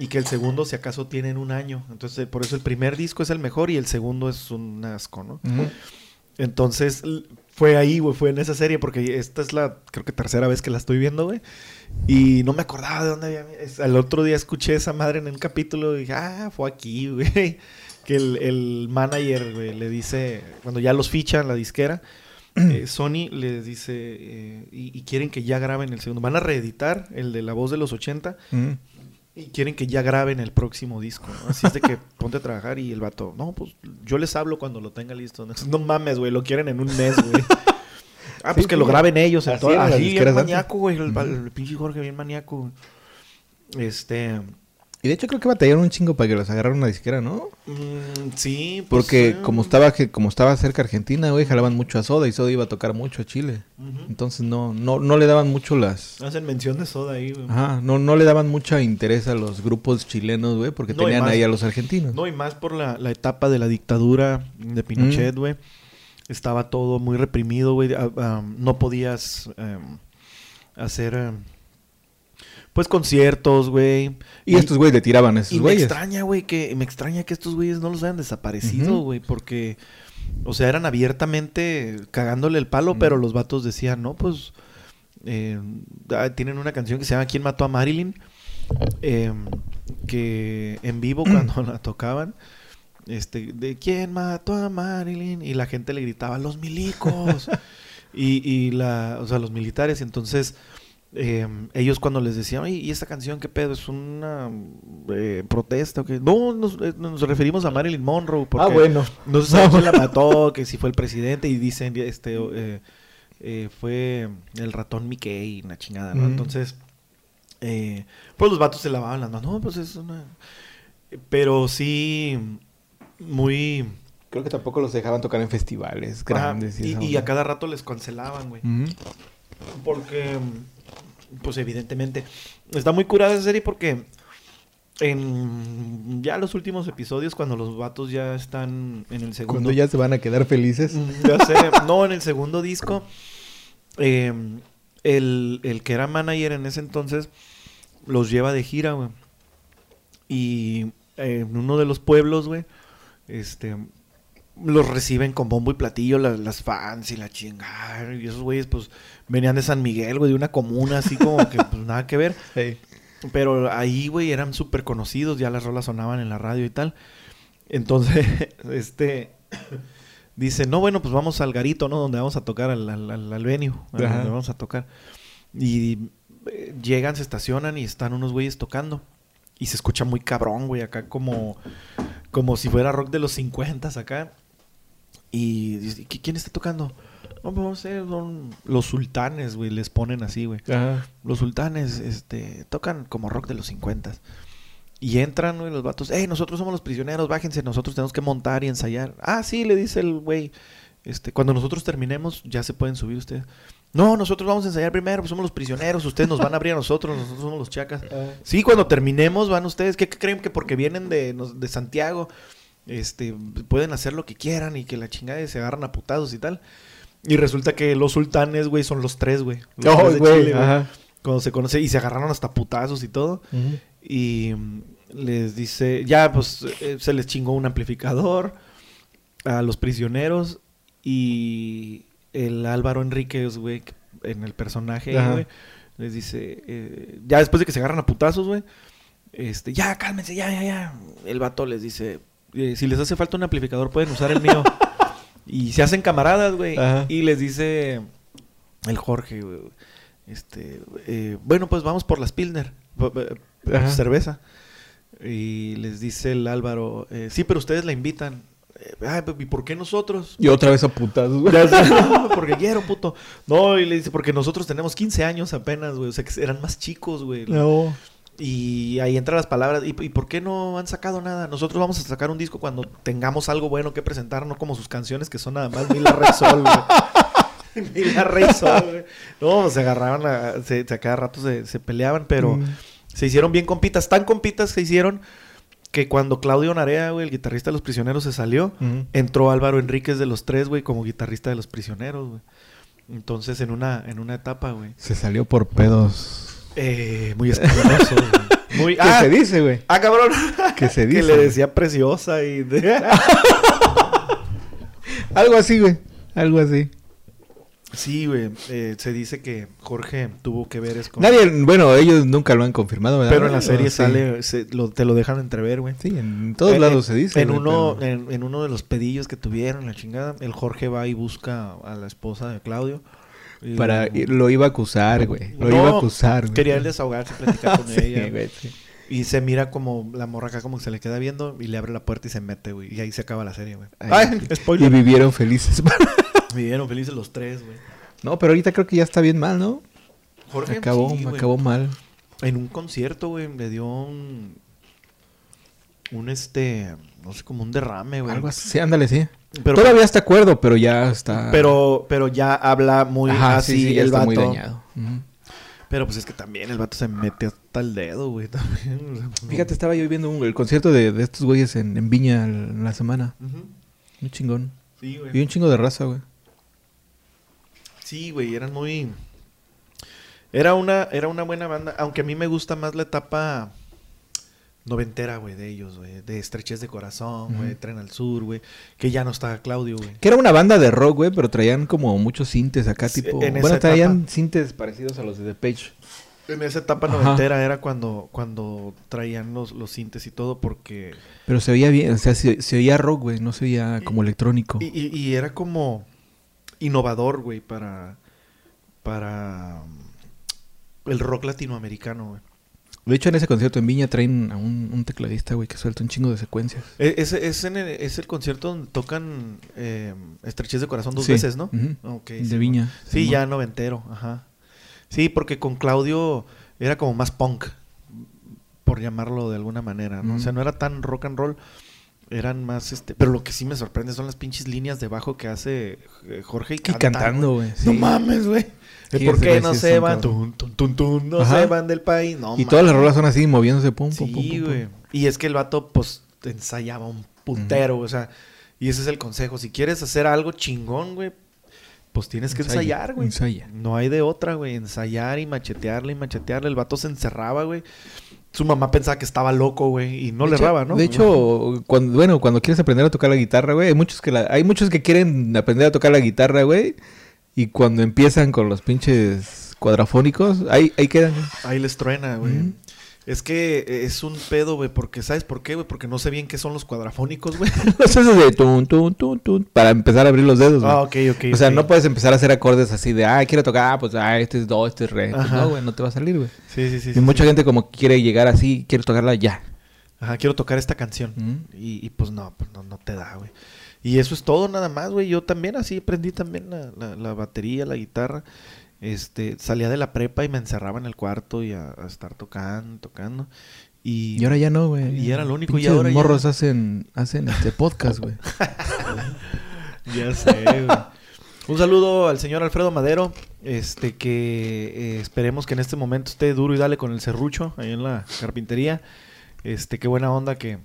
Y que el segundo, si acaso, tienen un año. Entonces, por eso el primer disco es el mejor y el segundo es un asco, ¿no? Entonces, fue ahí, güey, fue en esa serie, porque esta es la, creo que tercera vez que la estoy viendo, güey. Y no me acordaba de dónde había... El otro día escuché esa madre en un capítulo y dije, ah, fue aquí, güey. Que el, el manager, güey, le dice, cuando ya los fichan la disquera, eh, Sony les dice, eh, y, y quieren que ya graben el segundo. Van a reeditar el de la voz de los 80 Mm. y quieren que ya graben el próximo disco. ¿no? Así es de que ponte a trabajar y el vato, no, pues yo les hablo cuando lo tenga listo. No, No mames, güey, lo quieren en un mes, güey. Ah, pues que sí. lo graben ellos. Así Así, bien antes. maníaco, güey. El, Ujú. el pinche Jorge, bien maníaco. Este. Y de hecho creo que batallaron un chingo para que los agarraran una disquera, ¿no? mm, sí, pues, Porque eh, como estaba que como estaba cerca Argentina, güey, jalaban mucho a Soda y Soda iba a tocar mucho a Chile. Entonces no no no le daban mucho las Hacen mención de soda ahí, güey. Ajá, no no le daban mucha interés a los grupos chilenos, güey, porque No, tenían más- ahí a los argentinos. No, y más por la, la etapa de la dictadura de Pinochet, güey. Estaba todo muy reprimido, güey. Ah, ah, no podías em, hacer, em, pues, conciertos, güey. y estos güeyes le tiraban a Y esos me güeyes. extraña, güey, que me extraña que estos güeyes no los hayan desaparecido, güey, porque, o sea, eran abiertamente cagándole el palo, pero los vatos decían, no, pues, eh, ah, tienen una canción que se llama ¿Quién mató a Marilyn? Eh, que en vivo cuando la tocaban, este, de ¿Quién mató a Marilyn? Y la gente le gritaba, los milicos. y, y la, o sea, los militares, entonces... Eh, ellos cuando les decían, "Oye, ¿y esta canción qué pedo? ¿Es una eh, protesta? o qué?". No, nos, eh, nos referimos a Marilyn Monroe. Porque Ah, bueno. No se sabe quién la mató, que si fue el presidente. Y dicen, este, eh, eh, fue el ratón Mickey, una chingada, ¿no? Ujú. Entonces, pues los vatos se lavaban las manos. No, pues es una... Pero sí, muy... Creo que tampoco los dejaban tocar en festivales grandes. Y, a cada rato les cancelaban, güey. Ujú. Porque, pues evidentemente, está muy curada esa serie porque en ya los últimos episodios, cuando los vatos ya están en el segundo... Cuando ya se van a quedar felices. Mm, Ya sé, no, en el segundo disco, eh, el, el que era manager en ese entonces los lleva de gira, güey. Y eh, en uno de los pueblos, güey, este, los reciben con bombo y platillo la- las fans y la chingada. Y esos güeyes, pues, venían de San Miguel, güey, de una comuna así como que, pues, nada que ver. Pero ahí, güey, eran súper conocidos, ya las rolas sonaban en la radio y tal. Entonces, este dice, no, bueno, pues vamos al garito, ¿no? Donde vamos a tocar, al, al, venue, Ajá. donde vamos a tocar. Y eh, llegan, se estacionan y están unos güeyes tocando. Y se escucha muy cabrón, güey, acá como, como si fuera rock de los 50 acá. Y dice, "¿Qui- ¿quién está tocando? No, pues no sé, son los sultanes, güey, les ponen así, güey. Ajá. Los sultanes, este, tocan como rock de los 50. Y entran, güey, los vatos. ¡Ey, nosotros somos los prisioneros! Bájense, nosotros tenemos que montar y ensayar. Ah, sí, le dice el güey. Este, cuando nosotros terminemos, ya se pueden subir ustedes. No, nosotros vamos a ensayar primero, pues somos los prisioneros. Ustedes nos van a abrir a nosotros, nosotros somos los chacas. Sí, cuando terminemos van ustedes. ¿Qué qué creen que porque vienen de, de Santiago, este, pueden hacer lo que quieran y que la chingada se agarran a putados y tal? Y resulta que los sultanes, güey, son los tres, güey. Los Oh, tres de güey, Chile, güey. Cuando se conoce y se agarraron hasta putazos y todo. Y mm, les dice, ya pues eh, se les chingó un amplificador a los prisioneros y el Álvaro Enríquez, güey, en el personaje, güey, les dice, eh, ya después de que se agarran a putazos, güey, este, ya cálmense, ya, ya, ya. El vato les dice, eh, si les hace falta un amplificador pueden usar el mío. y se hacen camaradas, güey. Y les dice el Jorge, güey, este, eh, bueno, pues vamos por las Pilner, Ajá. cerveza. Y les dice el Álvaro, eh, sí, pero ustedes la invitan. "Ay, ¿y por qué nosotros? Y otra vez a putazos, güey. Ya sé, "No, porque quiero, puto. No, y le dice, porque nosotros tenemos 15 años apenas, güey. O sea, que eran más chicos, güey. No. Y ahí entran las palabras. ¿Y, y por qué no han sacado nada? Nosotros vamos a sacar un disco cuando tengamos algo bueno que presentar, no como sus canciones que son nada más Mila Rey Sol, güey. Mila Rey Sol, güey. No, se agarraban, a, se, se- a cada rato se, se peleaban, pero Mm. se hicieron bien compitas. Tan compitas se hicieron que cuando Claudio Narea, güey, el guitarrista de Los Prisioneros, se salió, Ujú. entró Álvaro Enríquez de los tres, güey, como guitarrista de Los Prisioneros, güey. Entonces, en una, en una etapa, güey. Se salió por pedos. Eh, muy escandaloso. Muy... ¿Qué Ah, se dice, güey? Ah, cabrón. ¿Qué se que dice? le decía preciosa y de- Algo así, güey. Algo así. Sí, güey. eh, se dice que Jorge tuvo que ver es con... Nadie, bueno, ellos nunca lo han confirmado, ¿verdad? Pero en la serie sí. sale, se- lo- te lo dejan entrever, güey. Sí, en todos Eh, lados eh, se dice. En güey, uno, pero- en, en uno de los pedillos que tuvieron, la chingada, el Jorge va y busca a la esposa de Claudio. Para, lo- iba a acusar, güey. Lo No, iba a acusar, güey. Quería él desahogarse, platicar con Sí, ella. güey, sí. Y se mira como la morra acá como que se le queda viendo y le abre la puerta y se mete, güey. Y ahí se acaba la serie, güey. Ay, Ay, Y spoiler. vivieron felices. Vivieron felices los tres, güey. no, pero ahorita creo que ya está bien mal, ¿no? Jorge Acabó, sí, güey. acabó mal. En un concierto, güey, le dio un. Un este. No sé, como un derrame, güey. Algo así, sí, ándale, sí. Pero, Todavía está acuerdo, pero ya está. pero, pero ya habla muy Ajá, así sí, sí, ya el está vato. muy dañado. Pero pues es que también el vato se mete hasta el dedo, güey. También. Fíjate, estaba yo viendo un- el concierto de, de estos güeyes en, en Viña el- la semana. Ujú. Un chingón. Sí, güey. Y un chingo de raza, güey. Sí, güey, eran muy. Era una, era una buena banda, aunque a mí me gusta más la etapa noventera, güey, de ellos, güey. De Estrechez de Corazón, güey. Tren al Sur, güey. Que ya no está Claudio, güey. Que era una banda de rock, güey, pero traían como muchos sintes acá, tipo... en Bueno, traían sintes parecidos a los de The Page. En esa etapa Ajá. noventera era cuando, cuando traían los, los sintes y todo, porque... Pero se oía bien, o sea, se, se oía rock, güey, no se oía como electrónico. Y, y- y era como innovador, güey, para... Para... El rock latinoamericano, güey. De hecho, en ese concierto en Viña traen a un, un tecladista, güey, que suelta un chingo de secuencias. E- Ese es, en el, es el concierto donde tocan eh, Estrechez de Corazón dos Sí. veces, ¿no? De sí, Viña. Sí, Simón. ya noventero, ajá. Sí, porque con Claudio era como más punk. por llamarlo de alguna manera, ¿no? O sea, no era tan rock and roll, eran más este, pero lo que sí me sorprende son las pinches líneas de bajo que hace eh, Jorge y, Y canta, cantando, güey. No sí. mames, güey. ¿Por qué no se van? cabrón. Tun, tun, tun, tun, no Ajá. se van del país. No, y todas las rolas son así, moviéndose, pum, pum, Sí, pum, pum. güey. Y es que el vato, pues, ensayaba un putero, o sea, y ese es el consejo. Si quieres hacer algo chingón, güey, pues tienes que Ensaya, ensayar, güey. ensaya. No hay de otra, güey. Ensayar y machetearle y machetearle. El vato se encerraba, güey. Su mamá pensaba que estaba loco, güey, y no De le hecho- erraba, ¿no? De hecho, cuando, bueno, cuando quieres aprender a tocar la guitarra, güey, hay muchos que la- hay muchos que quieren aprender a tocar la guitarra, güey, y cuando empiezan con los pinches cuadrafónicos, ahí, ahí quedan. güey. ahí les truena, güey. Es que eh, es un pedo, güey, porque ¿sabes por qué, güey? Porque no sé bien qué son los cuadrafónicos, güey. Los esos de tun, tun, tun, tun, para empezar a abrir los dedos, güey. ah, ok, ok. o sea, no puedes empezar a hacer acordes así de, ah, quiero tocar, ah, pues, ah, este es do, este es re. Pues no, güey, no te va a salir, güey. Sí, sí, sí. y sí, mucha sí. gente como quiere llegar así, quiere tocarla ya. Ajá, quiero tocar esta canción. Y, y, pues no, pues no, no te da, güey. Y eso es todo nada más, güey. Yo también así aprendí también la, la- la batería, la guitarra. Este, salía de la prepa y me encerraba en el cuarto y a, a estar tocando, tocando. Y, Y ahora ya no, güey. Y era lo único, y ahora ya- morros hacen, hacen este podcast, güey. Ya sé, güey. Un saludo al señor Alfredo Madero, este que eh, esperemos que en este momento esté duro y dale con el serrucho ahí en la carpintería. Este, qué buena onda que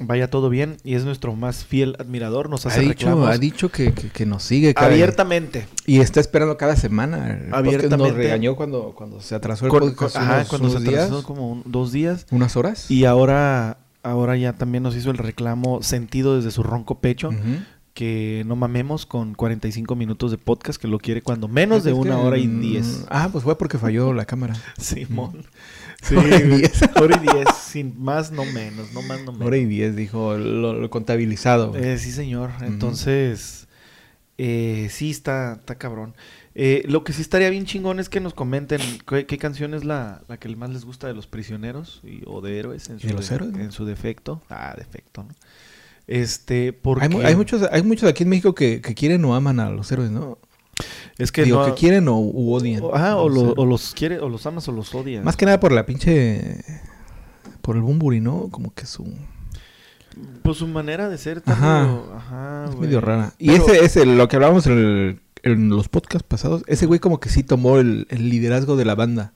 vaya todo bien y es nuestro más fiel admirador, nos ha hace dicho, reclamos ha dicho que, que, que nos sigue cada abiertamente. Y está esperando cada semana. El Abiertamente. Nos regañó cuando, cuando se atrasó el Con- podcast con- ajá, unos- cuando se unos días, atrasó como un- dos días unas horas. y ahora ahora ya también nos hizo el reclamo sentido desde su ronco pecho que no mamemos con 45 minutos de podcast que lo quiere cuando menos de Es que, una hora y mm, diez. Ah, pues fue porque falló la cámara. Simón. Sí, Hora y diez. Hora y diez, sin más, no menos, no más, no menos. Hora y diez, dijo lo, lo contabilizado. Eh, sí, señor. Entonces, eh, sí, está, está cabrón. Eh, lo que sí estaría bien chingón es que nos comenten qué, qué canción es la, la que más les gusta de los prisioneros y- o de héroes en ¿Y su, de los héroes? en su defecto. Ah, defecto, ¿no? Este, porque... hay, hay muchos, hay muchos aquí en México que, que quieren o aman a los héroes, ¿no? Es que Digo, no... que quieren o u odian. o- ajá, o, los lo- héroes. o los quiere, o los amas o los odias. Más que nada por la pinche... Por el Bumburi, ¿no? Como que su... Pues su manera de ser está Ajá. medio- ajá, Es güey. medio rara. Y Pero- ese, ese, lo que hablábamos en, el- en los podcasts pasados, ese güey como que sí tomó el, el liderazgo de la banda.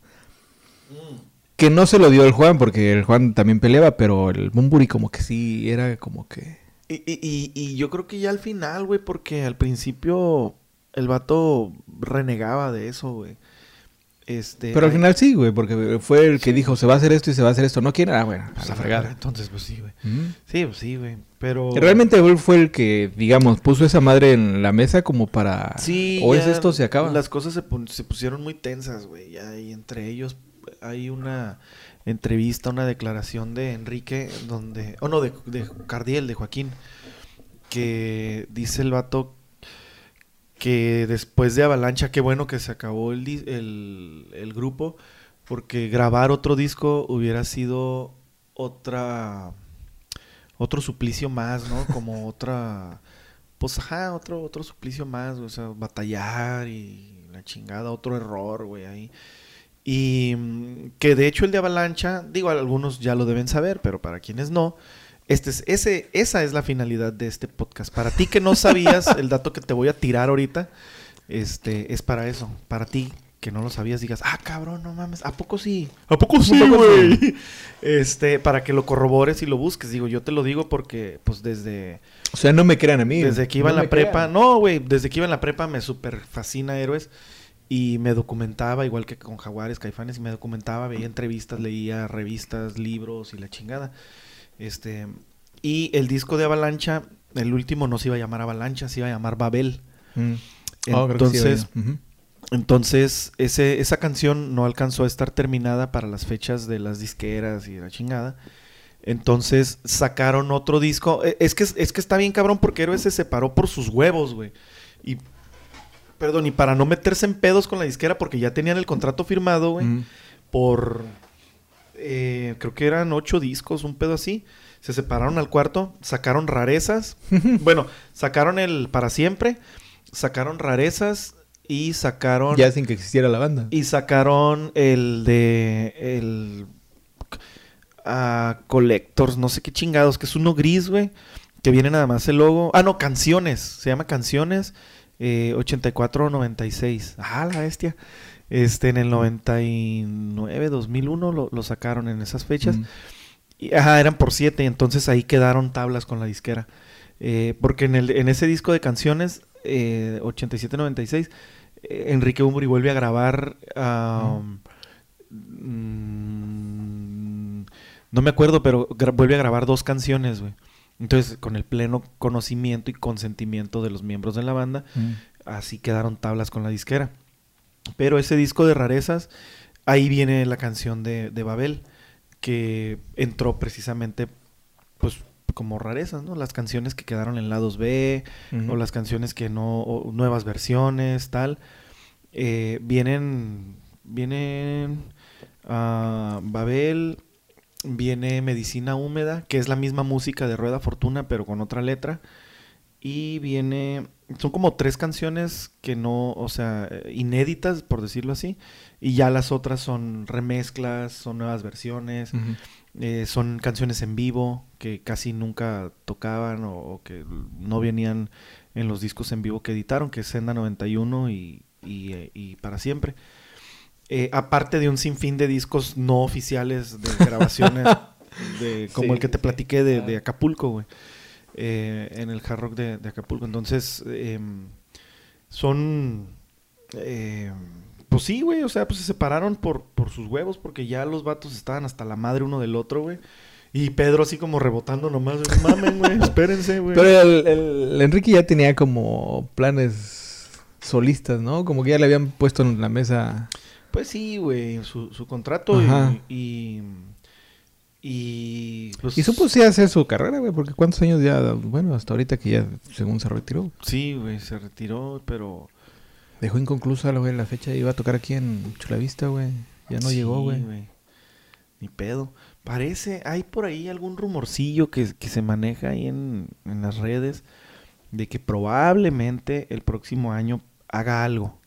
Que no se lo dio el Juan, porque el Juan también peleaba, pero el Bumburi como que sí era como que... Y, y, y, y yo creo que ya al final, güey, porque al principio el vato renegaba de eso, güey. Este, Pero al final sí, güey, porque fue el que dijo, se va a hacer esto y se va a hacer esto. ¿No quiere? Ah, bueno, a pues, la fregada. Entonces, pues sí, güey. Mm. Sí, pues sí, güey. Pero. Realmente él fue el que, digamos, puso esa madre en la mesa como para... Sí. O es esto o se acaba. Las cosas se, se pusieron muy tensas, güey. Y entre ellos hay una entrevista, una declaración de Enrique, donde. Oh, no, de, de Cardiel, de Joaquín. Que dice el vato que después de Avalancha, qué bueno que se acabó el, el grupo, porque grabar otro disco hubiera sido otra otro suplicio más, ¿no? Como otra pues ajá, otro otro suplicio más, o sea, batallar y la chingada, otro error, güey, ahí. Y mm, que de hecho el de Avalancha, digo, algunos ya lo deben saber, pero para quienes no, este es, ese, esa es la finalidad de este podcast. Para ti que no sabías el dato que te voy a tirar ahorita, este, es para eso. Para ti que no lo sabías, digas, ah, cabrón, no mames, ¿a poco sí? ¿A poco sí, güey? Este, para que lo corrobores y lo busques. Digo, yo te lo digo porque, pues, desde, O sea, no me crean a mí. desde que iba No en la prepa, crean. no, güey, desde que iba en la prepa me super fascina Héroes y me documentaba, igual que con Jaguares, Caifanes, y me documentaba, veía entrevistas, leía revistas, libros y la chingada. Este, y el disco de Avalancha, el último no se iba a llamar Avalancha, se iba a llamar Babel. Mm. Oh, sí, Entonces, entonces, ese, esa canción no alcanzó a estar terminada para las fechas de las disqueras y la chingada. Entonces sacaron otro disco. Eh, Es que, es que está bien cabrón porque Héroes se separó por sus huevos, güey. Y, perdón, y para no meterse en pedos con la disquera porque ya tenían el contrato firmado, güey. Mm. Por, eh, creo que eran ocho discos, un pedo así. Se separaron al cuarto, sacaron rarezas. bueno, sacaron el Para Siempre, sacaron rarezas y sacaron... Ya sin que existiera la banda. Y sacaron el de. El. a Collectors, no sé qué chingados, que es uno gris, güey. Que viene nada más el logo. Ah, no, Canciones. Se llama Canciones. Eh, 84-96. Ah, la bestia. Este, en el 99, 2001 lo, lo sacaron en esas fechas. Mm. Y, ajá, eran por siete, entonces ahí quedaron tablas con la disquera. Eh, porque en, el, en ese disco de canciones, eh, 87-96, eh, Enrique Bumburi vuelve a grabar. mm, no me acuerdo, pero vuelve a grabar dos canciones, güey. Entonces, con el pleno conocimiento y consentimiento de los miembros de la banda, así quedaron tablas con la disquera. Pero ese disco de rarezas, ahí viene la canción de, de Babel, que entró precisamente, pues, como rarezas, ¿no? Las canciones que quedaron en lados B, o las canciones que no, o nuevas versiones, tal, eh, vienen, vienen ah, Babel, viene Medicina Húmeda, que es la misma música de Rueda Fortuna, pero con otra letra, y viene, son como tres canciones que no, o sea, eh, inéditas, por decirlo así, y ya las otras son remezclas, son nuevas versiones, eh, son canciones en vivo que casi nunca tocaban o, o que no venían en los discos en vivo que editaron, que es Senda 91 y, y, eh, y Para Siempre. Eh, aparte de un sinfín de discos no oficiales de grabaciones, de, como Sí, el que te platiqué de, de. Acapulco, güey. Eh, en el Hard Rock de, de Acapulco. Entonces, em, son... em, pues sí, güey, o sea, pues se separaron por, por sus huevos, porque ya los vatos estaban hasta la madre uno del otro, güey. Y Pedro así como rebotando nomás, mamen, güey, espérense, güey. Pero el, el Enrique ya tenía como planes solistas, ¿no? Como que ya le habían puesto en la mesa. Pues sí, güey, su, su contrato y... y, pues, Y supo su carrera, güey, porque cuántos años ya, bueno, hasta ahorita que ya según se retiró. Sí, güey, se retiró, pero... Dejó inconclusa, güey, la fecha. Iba a tocar aquí en Chulavista, güey. Ya no Sí, llegó, güey. Ni pedo. Parece, hay por ahí algún rumorcillo que, que se maneja ahí en, en las redes de que probablemente el próximo año haga algo.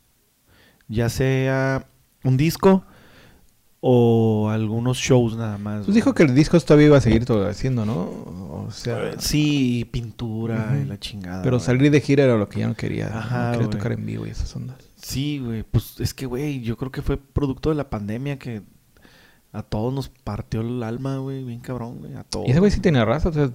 Ya sea un disco o algunos shows nada más. Pues dijo que el disco todavía iba a seguir todo haciendo, ¿no? O sea, Eh, Sí, pintura y la chingada. pero güey. salir de gira era lo que ya no quería. Ajá, no quería güey. tocar en vivo y esas ondas. Sí, güey. Pues es que, güey, yo creo que fue producto de la pandemia que a todos nos partió el alma, güey. Bien cabrón, güey. A todos. Y ese güey sí tenía raza, o sea,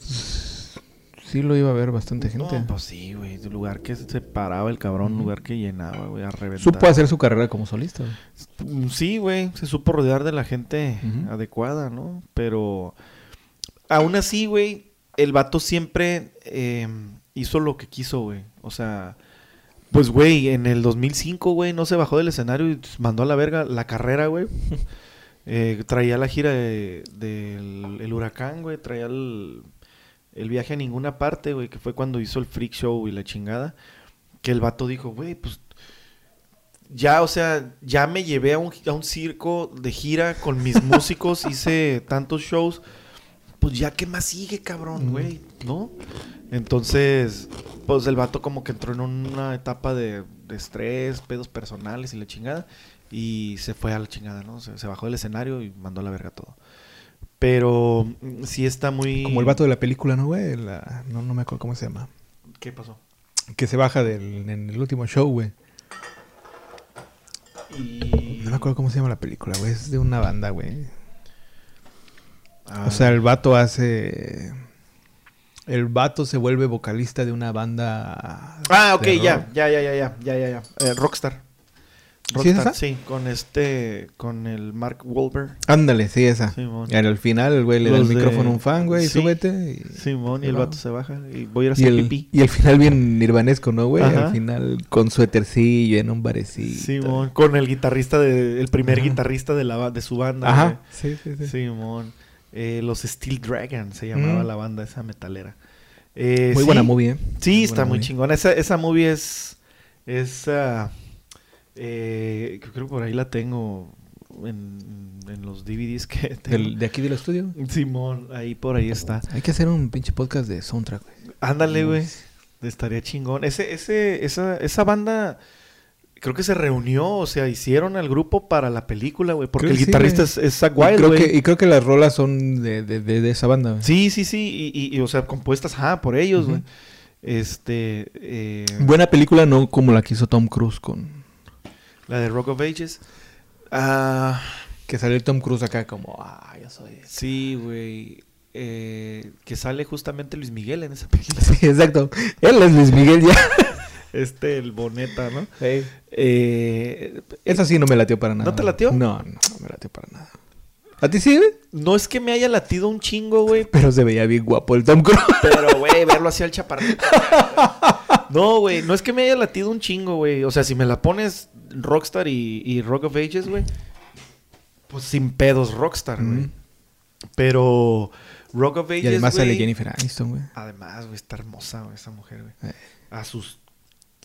sí lo iba a ver bastante gente. No, pues sí, güey. El lugar que se paraba el cabrón, lugar que llenaba, güey, a reventar. Supo hacer su carrera como solista. güey. Mm, Sí, güey. Se supo rodear de la gente adecuada, ¿no? Pero aún así, güey, el vato siempre eh, hizo lo que quiso, güey. O sea, pues, güey, en el 2005, güey, no se bajó del escenario y mandó a la verga la carrera, güey. Eh, traía la gira de- del el huracán, güey. Traía el, el viaje a ninguna parte, güey, que fue cuando hizo el freak show y la chingada. Que el vato dijo, güey, pues ya, o sea, ya me llevé a un, a un circo de gira con mis músicos, hice tantos shows, pues ya, ¿qué más sigue, cabrón, güey? ¿No? Entonces, pues el vato como que entró en una etapa de, de estrés, pedos personales y la chingada, y se fue a la chingada, ¿no? Se, se bajó del escenario y mandó a la verga todo. Pero mm, sí está muy... Como el vato de la película, ¿no, güey? La- No, no me acuerdo cómo se llama. ¿Qué pasó? Que se baja del, en el último show, güey. Y... No me acuerdo cómo se llama la película, güey. Es de una banda, güey. Ah, O sea, el vato hace... El vato se vuelve vocalista de una banda... Ah, ok, ya, ya, ya, ya, ya, ya, ya. Eh, Rockstar. ¿Sí esa? sí, con este, con el Mark Wahlberg. Ándale, sí, esa. Simón. Y al final el güey le da el de- micrófono a un fan, güey, Sí. súbete. Y, Simón, y el va. vato se baja y voy a ir a y, hacer el, pipí. y el final bien nirvanesco, ¿no, güey? Al final con suétercillo en un barecito. Simón, con el guitarrista de, el primer Ajá. guitarrista de la de su banda. Ajá. Sí, sí, sí. Simón. Eh, los Steel Dragon se llamaba Mm. la banda esa metalera. Eh, Muy sí, buena movie, ¿eh? Sí, está muy movie. chingona. Esa, esa movie es. es ah, eh, creo que por ahí la tengo en, en los DVDs que tengo. De aquí del estudio. Simón, ahí por ahí está. Hay que hacer un pinche podcast de soundtrack, güey. Ándale, güey. Estaría chingón. Ese, ese, esa, esa banda creo que se reunió, o sea, hicieron al grupo para la película, güey. Porque Creo el sí, guitarrista es, Y Wild, güey. y creo que las rolas son de, de, de, de esa banda. güey. Sí, sí, sí. Y, y- y, o sea, compuestas, ajá, por ellos, güey. Este. eh, Buena película, no como la que hizo Tom Cruise con... la de Rock of Ages. Ah. Que salió Tom Cruise acá como... Ah, yo soy... Sí, güey. Eh, que sale justamente Luis Miguel en esa película. Sí, exacto. Él es Luis Miguel ya. Este, el Boneta, ¿no? Eh, Esa sí no me latió para nada. ¿No te latió? No, no, no me latió para nada. ¿A ti sí, güey? no es que me haya latido un chingo, güey. Pero se veía bien guapo el Tom Cruise. Pero, güey, verlo así al chaparrito. No, güey, no es que me haya latido un chingo, güey. O sea, si me la pones Rockstar y, y Rock of Ages, güey. Pues sin pedos Rockstar, güey. Mm. Pero Rock of Ages, Y además sale güey, Jennifer Aniston, güey. Además, güey, está hermosa, güey, esa mujer, güey. Eh. A sus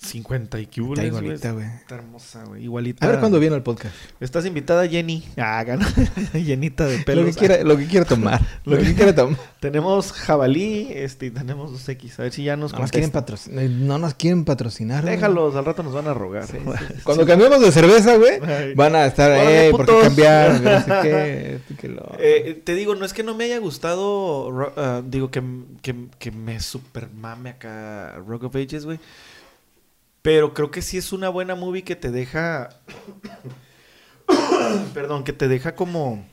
50 y Está cubules, güey. igualita, güey. Está hermosa, güey. Igualita. A ver cuándo viene el podcast. Estás invitada, Jenny. Ah, gana. Llenita de pelos. Lo que quiera, lo que quiera tomar. Lo que- quiera tomar. Tenemos jabalí, este, y tenemos dos X. A ver si ya nos No nos quieren patrocinar. No nos quieren patrocinar. Déjalos, al rato nos van a rogar. Cuando cambiamos de cerveza, güey, van a estar, eh, ¿por qué putos". cambiar? No sé qué, lo... Eh, te digo, no es que no me haya gustado, ah, digo que, que, que me super mame acá Rock of Ages, güey. Pero creo que sí es una buena movie que te deja, perdón, que te deja como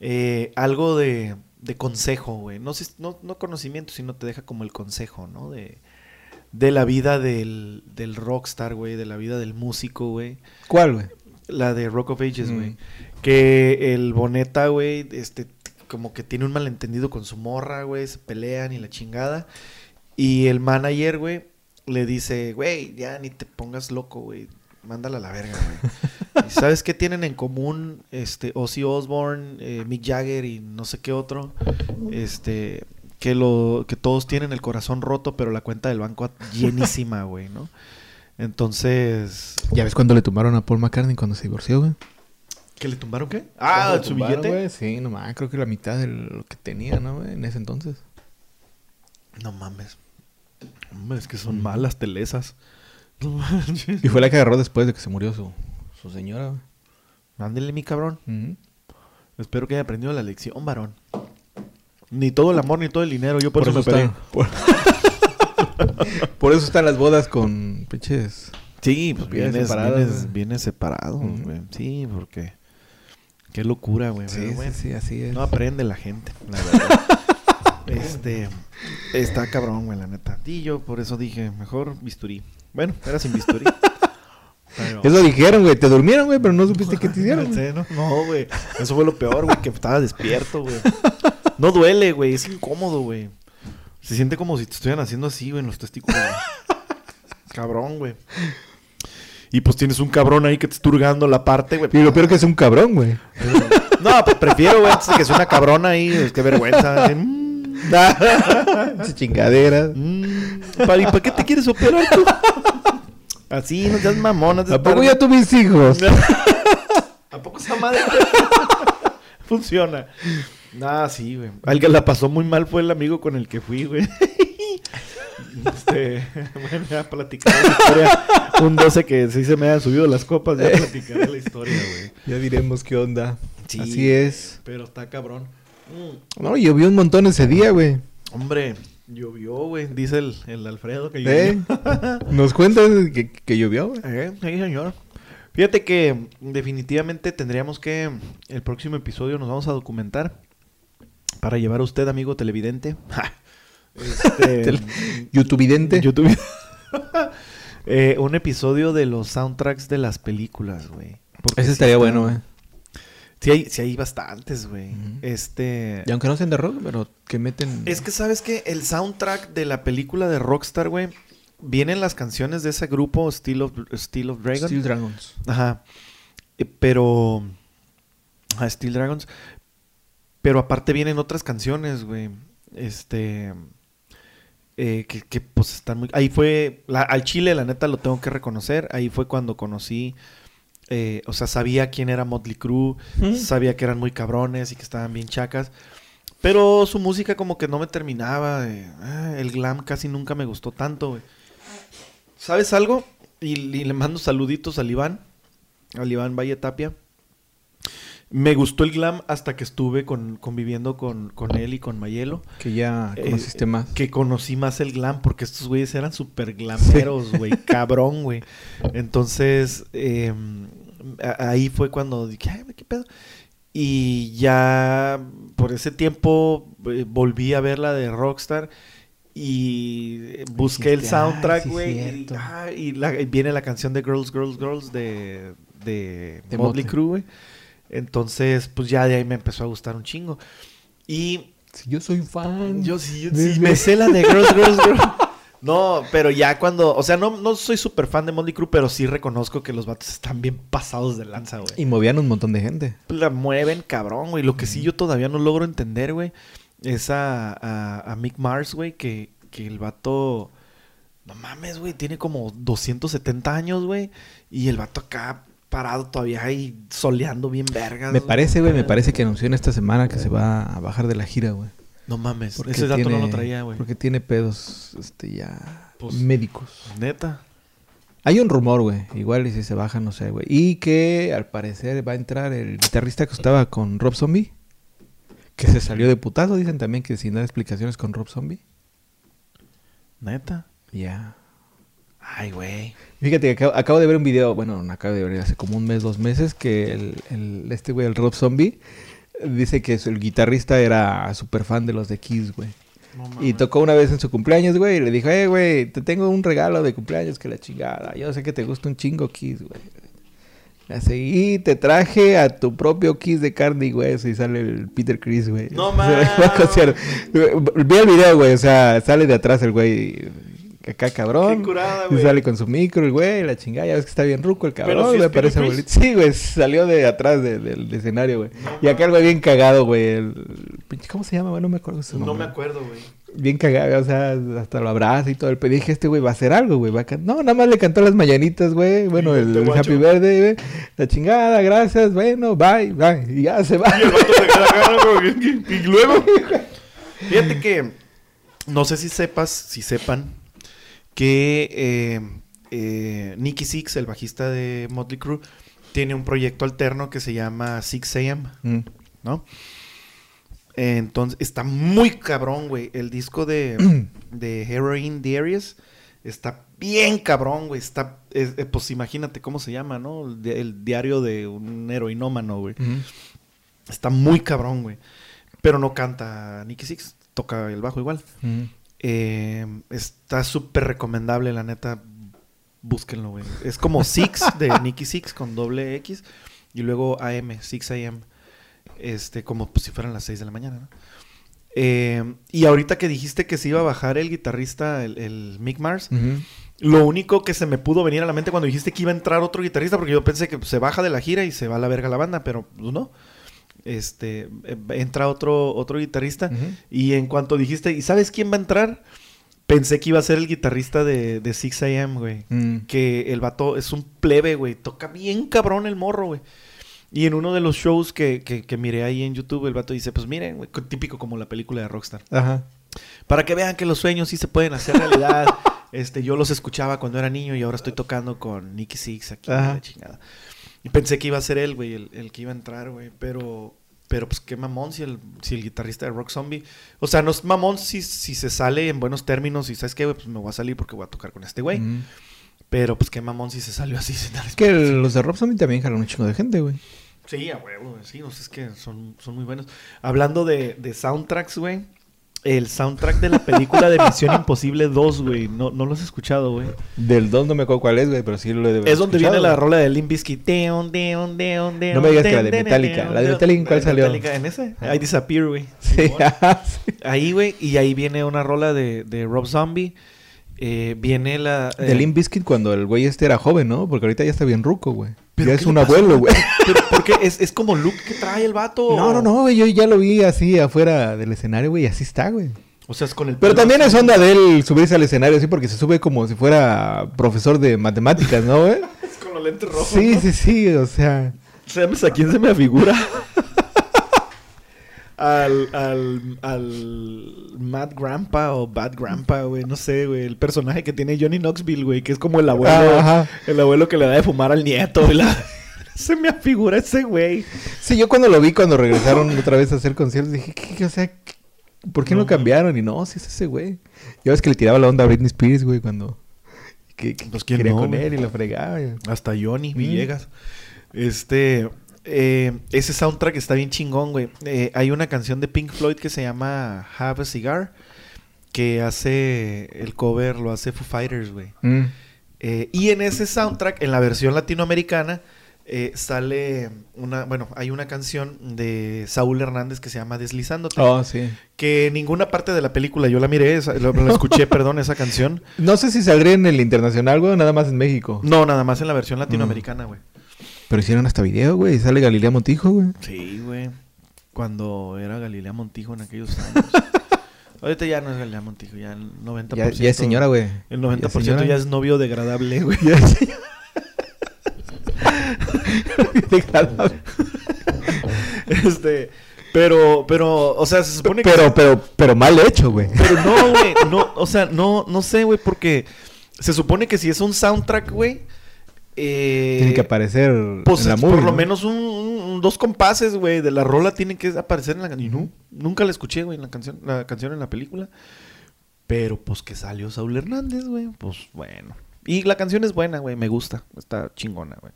eh, algo de, de consejo, güey. No, no, no conocimiento, sino te deja como el consejo, ¿no? De, de la vida del, del rockstar, güey, de la vida del músico, güey. ¿Cuál, güey? La de Rock of Ages, Mm. güey. Que el Boneta, güey, este, como que tiene un malentendido con su morra, güey, se pelean y la chingada. Y el manager, güey, le dice, güey, ya ni te pongas loco, güey. Mándala a la verga, güey. ¿Y sabes qué tienen en común este Ozzy Osbourne, eh, Mick Jagger y no sé qué otro? Este, que lo que todos tienen el corazón roto, pero la cuenta del banco llenísima, güey, ¿no? Entonces, ¿Ya ves cuando le tumbaron a Paul McCartney cuando se divorció, güey? ¿qué le tumbaron qué? Ah, ¿Cuándo le su tumbaron, billete. güey? Sí, nomás, creo que la mitad de lo que tenía, ¿no, güey? En ese entonces. No mames. Hombre, es que son malas telesas. No manches. Y fue la que agarró después de que se murió su, su señora, güey. Mándele, mi cabrón. Espero que haya aprendido la lección, varón. Ni todo el amor, ni todo el dinero. Yo por, eso, me está- por... por eso están las bodas con pinches... Sí, pues vienes, separadas, vienes, vienes separado, güey. Sí, porque... Qué locura, güey. Sí, sí, bueno, sí, así es. No aprende la gente, la verdad. este... Está cabrón, güey, la neta. Y yo por eso dije, mejor bisturí. Bueno, era sin bisturí. Pero- Eso dijeron, güey. Te durmieron, güey, pero no supiste qué te hicieron. güey. Sí, ¿no? No, güey. Eso fue lo peor, güey, que estaba despierto, güey. No duele, güey. Es incómodo, güey. Se siente como si te estuvieran haciendo así, güey, en los testículos. güey. Cabrón, güey. Y pues tienes un cabrón ahí que te está hurgando la parte, güey. Y lo peor que es un cabrón, güey. No, pues prefiero, güey, antes de que sea una cabrona ahí. Es que vergüenza. Así, mm, Esa chingadera. mm. ¿Para, ¿Y para qué te quieres operar tú? Así, no seas seas ¿A poco ya tuviste hijos? ¿A poco esa madre funciona? Ah, sí, güey. Al que la pasó muy mal fue el amigo con el que fui, güey. Este, bueno, ya platicaré la historia. Un 12 que sí se me han subido las copas, ya platicaré la historia, güey. Ya diremos qué onda. Sí. Así es. Pero está cabrón. Mm, No, llovió un montón ese día, güey. Hombre, llovió, güey. Dice el, el Alfredo que llovió. ¿Eh? ¿Nos cuentas que, que llovió, güey? Eh, sí, señor. Fíjate que definitivamente tendríamos que el próximo episodio nos vamos a documentar para llevar a usted, amigo televidente. este, YouTubevidente. YouTube. Eh, un episodio de los soundtracks de las películas, güey. Ese sí estaría está- bueno, güey. Sí hay, sí hay bastantes, güey. Este. Y aunque no sean de rock, pero que meten... Es que sabes que el soundtrack de la película de Rockstar, güey, vienen las canciones de ese grupo Steel of, Steel of Dragon. Steel Dragons. Ajá. Eh, pero. Ajá, Steel Dragons. Pero aparte vienen otras canciones, güey. Este. eh, que, que, pues están muy. Ahí fue. la- al Chile, la neta, lo tengo que reconocer. Ahí fue cuando conocí. Eh, o sea, sabía quién era Motley Crue. Sabía que eran muy cabrones y que estaban bien chacas. Pero su música como que no me terminaba. ah, el glam casi nunca me gustó tanto, güey. ¿Sabes algo? y, y le mando saluditos al Iván, al Iván Valle Tapia. Me gustó el glam hasta que estuve con, conviviendo con, con él y con Mayelo. Que ya Eh, conociste más. Que conocí más el glam, porque estos güeyes eran súper glameros, güey, cabrón, güey. Entonces, eh, ahí fue cuando dije, ay, qué pedo. Y ya por ese tiempo eh, volví a ver la de Rockstar y busqué el Dijiste, "Ay, soundtrack, sí, güey. y, cierto". ah, viene la canción de Girls, Girls, Girls de, de, De Motley. Crue, güey. Entonces, pues ya de ahí me empezó a gustar un chingo. Y Si yo soy fan. yo sí, sí me sé la de Girls, Girls, Girls. No, pero ya cuando, o sea, no, no soy súper fan de Motley Crue, pero sí reconozco que los vatos están bien pasados de lanza, güey. Y movían un montón de gente. La mueven, cabrón, güey. Lo que sí yo todavía no logro entender, güey, es a, a, a Mick Mars, güey, que, que el vato, no mames, güey, tiene como 270 años, güey, y el vato acá parado todavía ahí soleando bien vergas. Me parece, güey, me parece que anunció en esta semana que se va a bajar de la gira, güey. No mames, Porque ese dato no tiene- lo traía, güey. Porque tiene pedos, este, ya... Pues- médicos. Neta. Hay un rumor, güey. Igual y si se baja, no sé, güey. Y que al parecer va a entrar el guitarrista que estaba con Rob Zombie. Que se salió de putazo. Dicen también que sin dar explicaciones con Rob Zombie. Neta. Ya. Ay, güey. Fíjate que acabo, acabo de ver un video, bueno, no acabo de ver hace como un mes, dos meses, que el, el- este güey, el Rob Zombie, dice que el guitarrista era súper fan de los de Kiss, güey. Y tocó una vez en su cumpleaños, güey, y le dijo, eh, güey, te tengo un regalo de cumpleaños que la chingada. Yo sé que te gusta un chingo Kiss, güey. Así, y te traje a tu propio Kiss de carne y hueso y sale el Peter Chris, güey. No mames. Vi el video, güey, o sea, sale de atrás el güey, acá cabrón. Qué curada, Y güey. sale con su micro, el güey, la chingada, ya ves que está bien ruco el Pero cabrón, sí es me parece bonito. Sí, güey, salió de atrás de- del escenario, güey. y acá el güey bien cagado, güey. el- ¿Cómo se llama, güey? No me acuerdo su No nombre. me acuerdo, güey. Bien cagado, o sea, hasta lo abraza y todo. El dije, este güey va a hacer algo, güey. Va a can- No, nada más le cantó las mañanitas, güey. Bueno, Y el. Happy Birthday, güey. La chingada, gracias, bueno, bye, bye. Y ya se va. Y el vato se y luego. Fíjate que. No sé si sepas, si sepan, que eh, eh, Nicky Six, el bajista de Motley Crue, tiene un proyecto alterno que se llama 6 AM, Mm. ¿no? Entonces, está muy cabrón, güey. El disco de, de Heroin Diaries está bien cabrón, güey. Está, es- eh, pues imagínate cómo se llama, ¿no? El, di- el diario de un heroinómano, güey. Está muy cabrón, güey. Pero no canta Nicky Six, toca el bajo igual. Eh, está súper recomendable, la neta. Búsquenlo, güey. Es como Six de Nicky Six con doble X. Y luego AM, 6 AM. Este, como pues, si fueran las 6 de la mañana, ¿no? Eh, y ahorita que dijiste que se iba a bajar el guitarrista, el, el Mick Mars, lo único que se me pudo venir a la mente cuando dijiste que iba a entrar otro guitarrista, porque yo pensé que se baja de la gira y se va a la verga la banda, pero pues, no. Este, eh, entra otro, otro guitarrista. Y en cuanto dijiste, ¿y sabes quién va a entrar? Pensé que iba a ser el guitarrista de, de 6 AM, güey. Mm. Que el vato es un plebe, güey. Toca bien cabrón el morro, güey. Y en uno de los shows que, que, que miré ahí en YouTube, el vato dice, pues miren, güey, típico como la película de Rockstar. Ajá. Para que vean que los sueños sí se pueden hacer realidad. este, yo los escuchaba cuando era niño y ahora estoy tocando con Nicky Six aquí, Ajá. la chingada. Y pensé que iba a ser él, güey, el, el que iba a entrar, güey. Pero, pero pues qué mamón si el, si el guitarrista de Rock Zombie. O sea, no es mamón si, si se sale en buenos términos y sabes qué, güey, pues me voy a salir porque voy a tocar con este güey. Pero pues qué mamón si se salió así sin dar Es que los de Rob Zombie también jalan un chingo de gente, güey. Sí, a huevo, sí, no sé, es que son, son muy buenos. Hablando de, de soundtracks, güey. El soundtrack de la película de Misión Imposible 2, güey. No, no lo has escuchado, güey. Del 2 no me acuerdo cuál es, güey, pero sí lo he Es donde viene la rola de Limp Bizkit. Deon, deon, deon, deon, No me digas que la de Metallica. La de. Metallica, ¿en cuál salió? Metallica, en ese. I Disappear, güey. Ajá, sí. Ahí, güey. Y ahí viene una rola de, de Rob Zombie. Eh, viene la... eh, De Limp Bizkit cuando el güey este era joven, ¿no? Porque ahorita ya está bien ruco, güey. ¿pero Ya es un abuelo, güey. Pero, porque es, es como look que trae el vato. No, no, no, güey. Yo ya lo vi así afuera del escenario, güey. y Así está, güey. O sea, es con el Pero también es onda de él subirse al escenario así porque se sube como si fuera profesor de matemáticas, ¿no, güey? Es con los lentes rojos. Sí, ¿no? sí, sí. O sea... ¿Sabes a quién se me afigura? Al, al, al Mad Grandpa o Bad Grandpa, güey. No sé, güey. El personaje que tiene Johnny Knoxville, güey. Que es como el abuelo. Ah, ajá. El abuelo que le da de fumar al nieto. güey, la- Se me afigura ese güey. Sí, yo cuando lo vi, cuando regresaron otra vez a hacer conciertos, dije, ¿qué, qué- o sea, qué- ¿por qué no, No. cambiaron? Y no, sí es ese güey. Ya ves que le tiraba la onda a Britney Spears, güey, cuando... Que, que Pues, ¿quién quería no, con güey? él y lo fregaba. güey. Hasta Johnny Mm. Villegas. Este. Eh, ese soundtrack está bien chingón, güey. Eh, hay una canción de Pink Floyd que se llama Have a Cigar. Que hace. El cover lo hace Foo Fighters, güey. Mm. Eh, y en ese soundtrack, en la versión latinoamericana, sale una. Bueno, hay una canción de Saúl Hernández que se llama Deslizándote. Oh, sí. Que en ninguna parte de la película yo la miré, esa- la, la escuché, perdón, esa canción. No sé si saldría en el internacional, güey, o nada más en México. No, nada más en la versión latinoamericana, güey. Pero hicieron hasta video, güey, y sale Galilea Montijo, güey. Sí, güey. Cuando era Galilea Montijo en aquellos años. Ahorita ya no es Galilea Montijo, ya el 90%. Ya, ya es señora, güey. El 90% Ya es señora. ya es novio degradable, güey. Ya es señora. Degradable. este, pero, pero, o sea, se supone que... pero, pero, pero mal hecho, güey. Pero no, güey, no, o sea, no, no sé, güey, porque se supone que si es un soundtrack, güey, eh, Tiene que aparecer pues en la es movie, por lo ¿no? menos un, un- dos compases, güey, de la rola tienen que aparecer en la canción. Y no, nunca la escuché, güey, en la canción, la canción en la película. Pero pues que salió Saúl Hernández, güey, pues bueno. Y la canción es buena, güey, me gusta, está chingona, güey.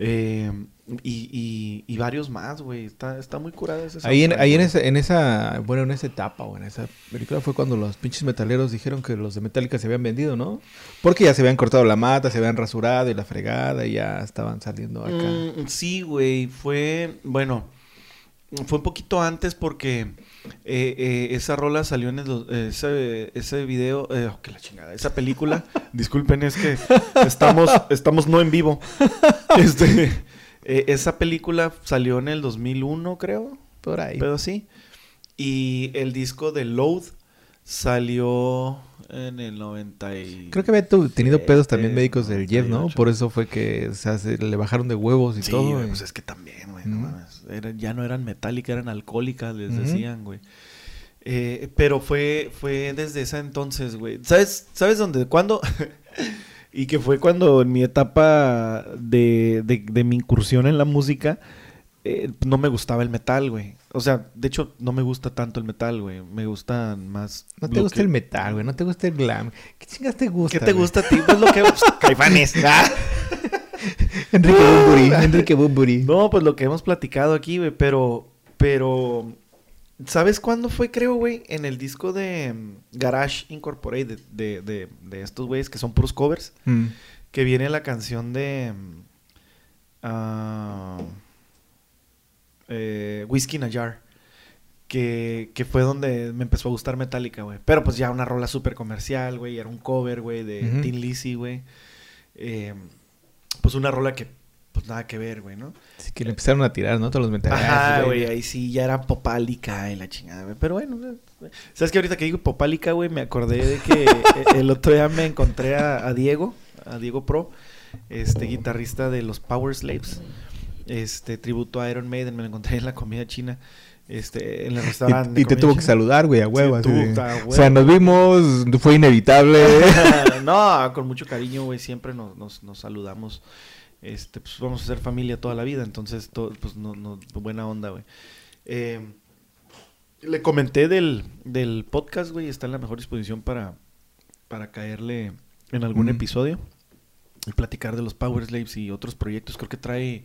Eh, y, y, y varios más, güey, está, está muy curada ese Ahí, en, ahí en, esa, en esa, bueno, en esa etapa o en esa película fue cuando los pinches metaleros dijeron que los de Metallica se habían vendido, ¿no? Porque ya se habían cortado la mata, se habían rasurado y la fregada y ya estaban saliendo acá. Mm, sí, güey, fue, bueno, fue un poquito antes porque eh, eh, esa rola salió en el, ese, ese video, eh, oh, que la chingada, esa película, disculpen, es que estamos, estamos no en vivo. Este, eh, esa película salió en el 2001, creo, Por ahí. pero sí. Y el disco de Load salió en el 90 y... Creo que había tenido pedos también médicos del Jeff, ¿no? 98. Por eso fue que o sea, se le bajaron de huevos y Sí, todo. y- pues es que también, güey. no Ujú. mames. Era- ya no eran metálicas, eran alcohólicas, les decían, güey. Eh, pero fue, fue desde ese entonces, güey. ¿Sabes, ¿Sabes dónde? ¿Cuándo? y que fue cuando en mi etapa de, de, de mi incursión en la música, eh, no me gustaba el metal, güey. O sea, de hecho, no me gusta tanto el metal, güey. Me gustan más... No te gusta que- el metal, güey. No te gusta el glam. ¿Qué chingas te gusta? ¿Qué te güey? gusta a ti? Pues lo que... caifanes. Enrique Bumburi. Enrique Bumburi. No, pues lo que hemos platicado aquí, güey, pero, pero, ¿sabes cuándo fue, creo, güey? En el disco de mm, Garage Incorporated, de, de, de estos güeyes que son puros covers, Mm. que viene la canción de mm, ah, eh, Whiskey in a Jar, que, que fue donde me empezó a gustar Metallica, güey. Pero pues ya una rola súper comercial, güey, era un cover, güey, de Ujú. Tin Lizzy, güey. Eh, pues una rola que, pues nada que ver, güey, ¿no? Así que le empezaron a tirar, ¿no? Todos los metaleros. Ajá, güey, ahí sí ya era popálica y la chingada, güey. Pero bueno, eh, ¿sabes que ahorita que digo popálica, güey? Me acordé de que eh, el otro día me encontré a, a Diego, a Diego Pro, este guitarrista de los Power Slaves, este tributo a Iron Maiden, me lo encontré en la comida china, este, en el restaurante. Y, te tuvo que saludar, güey, a huevo. Sí, O sea, nos vimos, fue inevitable. no, con mucho cariño, güey, siempre nos, nos, nos saludamos. Este, pues vamos a ser familia toda la vida, entonces, to- pues, no, no, buena onda, güey. Eh, le comenté del, del podcast, güey, está en la mejor disposición para, para caerle en algún Mm. episodio y platicar de los Power Slaves y otros proyectos. Creo que trae,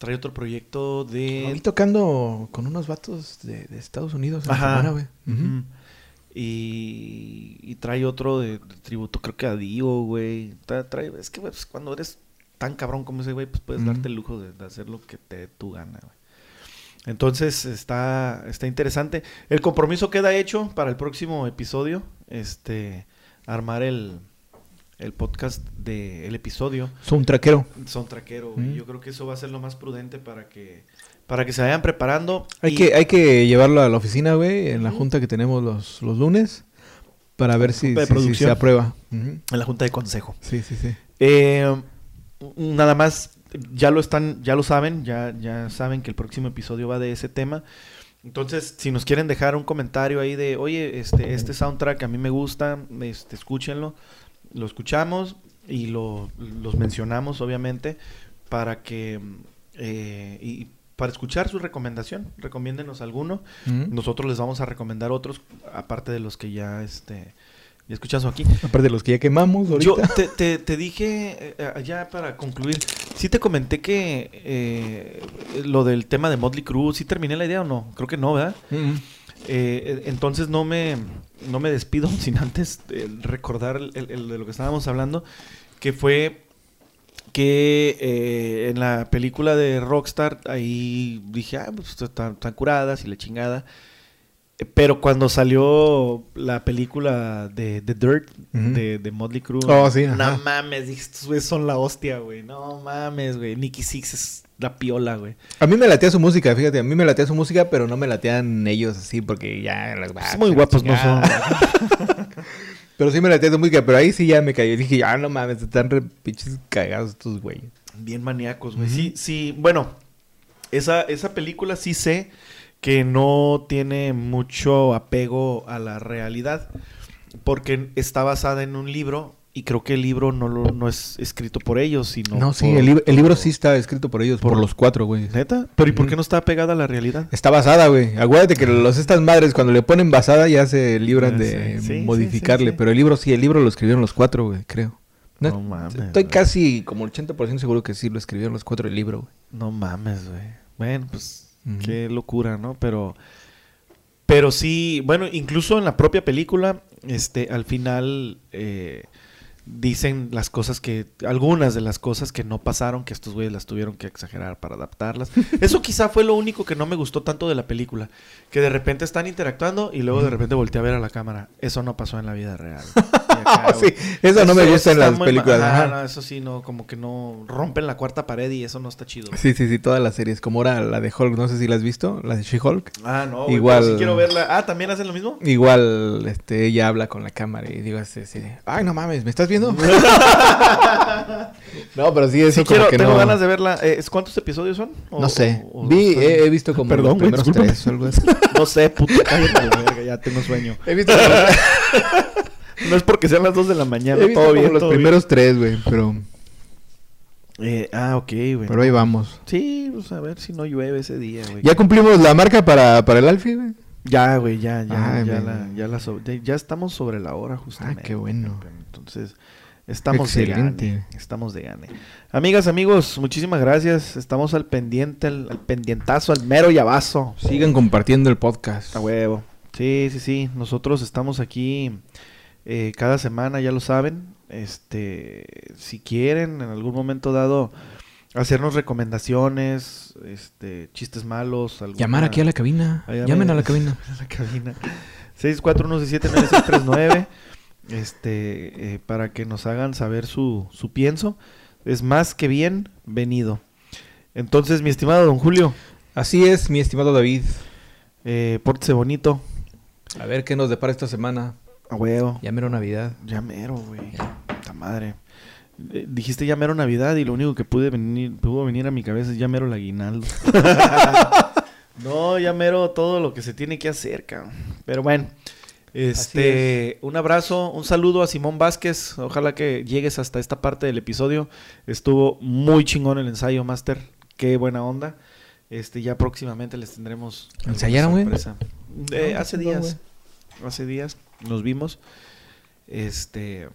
trae otro proyecto Lo vi de... tocando con unos vatos de, de Estados Unidos en la Ajá. semana, güey. Y, y trae otro de, de tributo, creo que a Dio, güey. Tra- trae- es que, güey, pues, cuando eres tan cabrón como ese güey, pues puedes darte el lujo de, de hacer lo que te dé tu gana, güey. Entonces está, está interesante. El compromiso queda hecho para el próximo episodio. Este, armar el, el podcast del episodio Son traquero. son traquero. Mm. Yo creo que eso va a ser lo más prudente para que, para que se vayan preparando. Hay Y- que, hay que llevarlo a la oficina, güey, en la junta que tenemos los, los lunes, para ver si, de si- se aprueba. En la junta de consejo. Sí, sí, sí. Eh, nada más, ya lo están, ya lo saben, ya, ya saben que el próximo episodio va de ese tema. Entonces, si nos quieren dejar un comentario ahí de, oye, este, este soundtrack a mí me gusta, este, escúchenlo, lo escuchamos y lo, los mencionamos, obviamente, para que, eh, y para escuchar su recomendación, recomiéndenos alguno. Nosotros les vamos a recomendar otros, aparte de los que ya, este, ya escuchamos aquí. Aparte de los que ya quemamos ahorita. Yo te, te- te dije, eh, eh, ya para concluir, sí te comenté que eh, lo del tema de Motley Crue, ¿sí terminé la idea o no? Creo que no, ¿verdad? Eh, eh, entonces no me, no me despido sin antes eh, recordar el- de lo que estábamos hablando, que fue que eh, en la película de Rockstar ahí dije, ah, pues están curadas y la chingada. Pero cuando salió la película de The Dirt de, de Motley Crue, Oh, sí, no ajá. mames, dije, estos güeyes son la hostia, güey. No mames, güey. Nicky Six es la piola, güey. A mí me latea su música, fíjate. A mí me latea su música, pero no me latean ellos así porque ya las Pues muy guapos no son. Pero sí me latea su música, pero ahí sí ya me caí. Dije, ya no mames, están re pinches cagados estos güeyes. Bien maníacos, güey. Sí, sí. Bueno, esa, esa película sí sé que no tiene mucho apego a la realidad. Porque está basada en un libro. Y creo que el libro no, lo- no es escrito por ellos, sino. No, sí, por- el, lib- el libro sí está escrito por ellos, por, por- los cuatro, güey. ¿Neta? ¿Pero y por qué no está pegada a la realidad? Está basada, güey. Acuérdate que los estas madres cuando le ponen basada ya se libran de. Sí, modificarle. sí. Pero el libro sí, el libro lo escribieron los cuatro, güey, creo. No, No mames, Estoy güey. casi como el 80% seguro que sí lo escribieron los cuatro el libro, güey. No mames, güey. Bueno, pues Qué locura, ¿no? Pero pero sí, bueno, incluso en la propia película, este, al final eh, dicen las cosas que, algunas de las cosas que no pasaron, que estos güeyes las tuvieron que exagerar para adaptarlas. Eso quizá fue lo único que no me gustó tanto de la película, que de repente están interactuando y luego de repente volteé a ver a la cámara. Eso no pasó en la vida real. Acá, sí, eso no me gusta en las películas. ajá, ajá. no, eso sí, no, como que no rompen la cuarta pared y eso no está chido. Sí, sí, sí, todas las series. Como era la de Hulk, no sé si la has visto, la de She-Hulk. Ah, no, Igual- pero sí quiero verla. Ah, ¿también hacen lo mismo? Igual, este, ella habla con la cámara y digo así, así de, ay, no mames, ¿me estás viendo? no, pero sí, eso Sí como quiero, que tengo no... ganas de verla. Eh, ¿es ¿Cuántos episodios son? O- No sé. o- o Vi, he, he visto como Perdón, los primeros tres o algo así. No sé, puta, cállate a la verga, ya tengo sueño. He visto No es porque sean las 2 de la mañana, he visto todo como bien, los todo primeros tres, güey, pero. Eh, ah, ok, güey. pero ahí vamos. Sí, pues a ver si no llueve ese día, güey. Ya cumplimos la marca para, para el Alfie, güey. Ya, güey, ya, ya, Ay, ya, la, ya, la so- ya, ya estamos sobre la hora, justamente. Ah, qué bueno. Entonces, estamos de Excelente. gane. Estamos de gane. Amigas, amigos, muchísimas gracias. Estamos al pendiente, al, al pendientazo, al mero llavazo. Sigan compartiendo el podcast. A huevo. Sí, sí, sí. Nosotros estamos aquí eh, cada semana, ya lo saben. Este, si quieren, en algún momento dado, hacernos recomendaciones, este, chistes malos. alguna- Llamar aquí a la cabina. Ahí Llamen a la cabina. a la cabina. 641-179639. Este, eh, para que nos hagan saber su, su pienso. Es más que bien venido. Entonces, mi estimado don Julio, Así es, mi estimado David. eh, pórtese bonito. A ver qué nos depara esta semana. A huevo. Ya mero Navidad. Ya mero, güey. Puta madre. Eh, dijiste ya mero Navidad y lo único que pude venir, pudo venir a mi cabeza es ya mero el aguinaldo. no, ya mero todo lo que se tiene que hacer, cabrón. Pero bueno. Este, un abrazo, un saludo a Simón Vázquez. Ojalá que llegues hasta esta parte del episodio. Estuvo muy chingón el ensayo, Master. Qué buena onda. Este, ya próximamente les tendremos. ¿Ensayaron, güey? Eh, No, hace no, días. Hace días nos vimos. Este.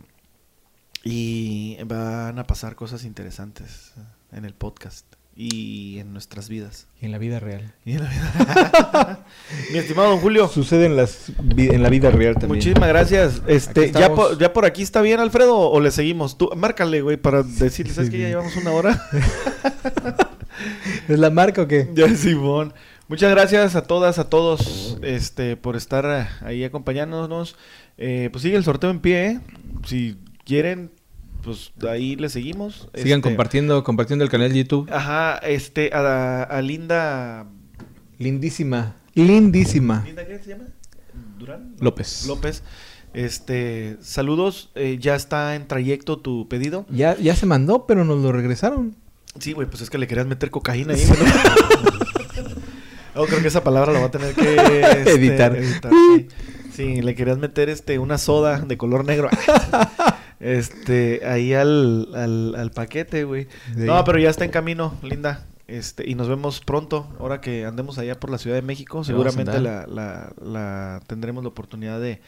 Y van a pasar cosas interesantes en el podcast y en nuestras vidas. Y en la vida real. Y en la vida. Mi estimado don Julio, Sucede en, las, en la vida real también. muchísimas gracias. Este, ya, por, ya por aquí está bien, Alfredo, o le seguimos. Tú, márcale, güey, para decirle, ¿sabes Sí, que ya llevamos una hora? ¿Es la marca o qué? Ya, Simón. Muchas gracias a todas, a todos, este, por estar eh, ahí acompañándonos. Eh, pues sigue el sorteo en pie, ¿eh? Si quieren, pues ahí le seguimos. Sigan Este, compartiendo, compartiendo el canal de YouTube. Ajá, este, a, a Linda... Lindísima. Lindísima. ¿Linda qué se llama? ¿Durán? López. López. Este, saludos, eh, ya está en trayecto tu pedido. Ya, ya se mandó, pero nos lo regresaron. Sí, güey, pues es que le querías meter cocaína ahí. Oh, creo que esa palabra la voy a tener que este, Editar. sí. Sí, le querías meter este una soda de color negro. este, ahí al, al, al paquete, güey. Sí. No, pero ya está en camino, linda. Este, y nos vemos pronto, ahora que andemos allá por la Ciudad de México. Seguramente la, la tendremos la oportunidad de,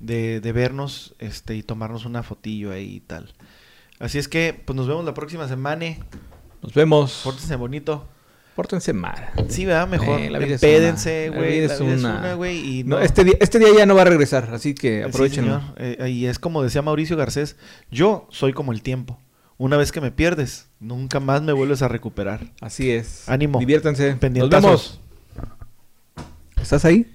de, de vernos este, y tomarnos una fotillo ahí y tal. Así es que, pues nos vemos la próxima semana. Nos vemos. Pórtense bonito. Pórtense mal. Sí, ¿verdad? Mejor. Eh, la vida es Empédense, una. La güey. La es una. una, güey. Y No, no- este, día, este día ya no va a regresar, así que Sí, aprovechenlo. señor. Eh, y es como decía Mauricio Garcés, yo soy como el tiempo. Una vez que me pierdes, nunca más me vuelves a recuperar. así es. Ánimo. Diviértanse. Nos vemos. ¿Estás ahí?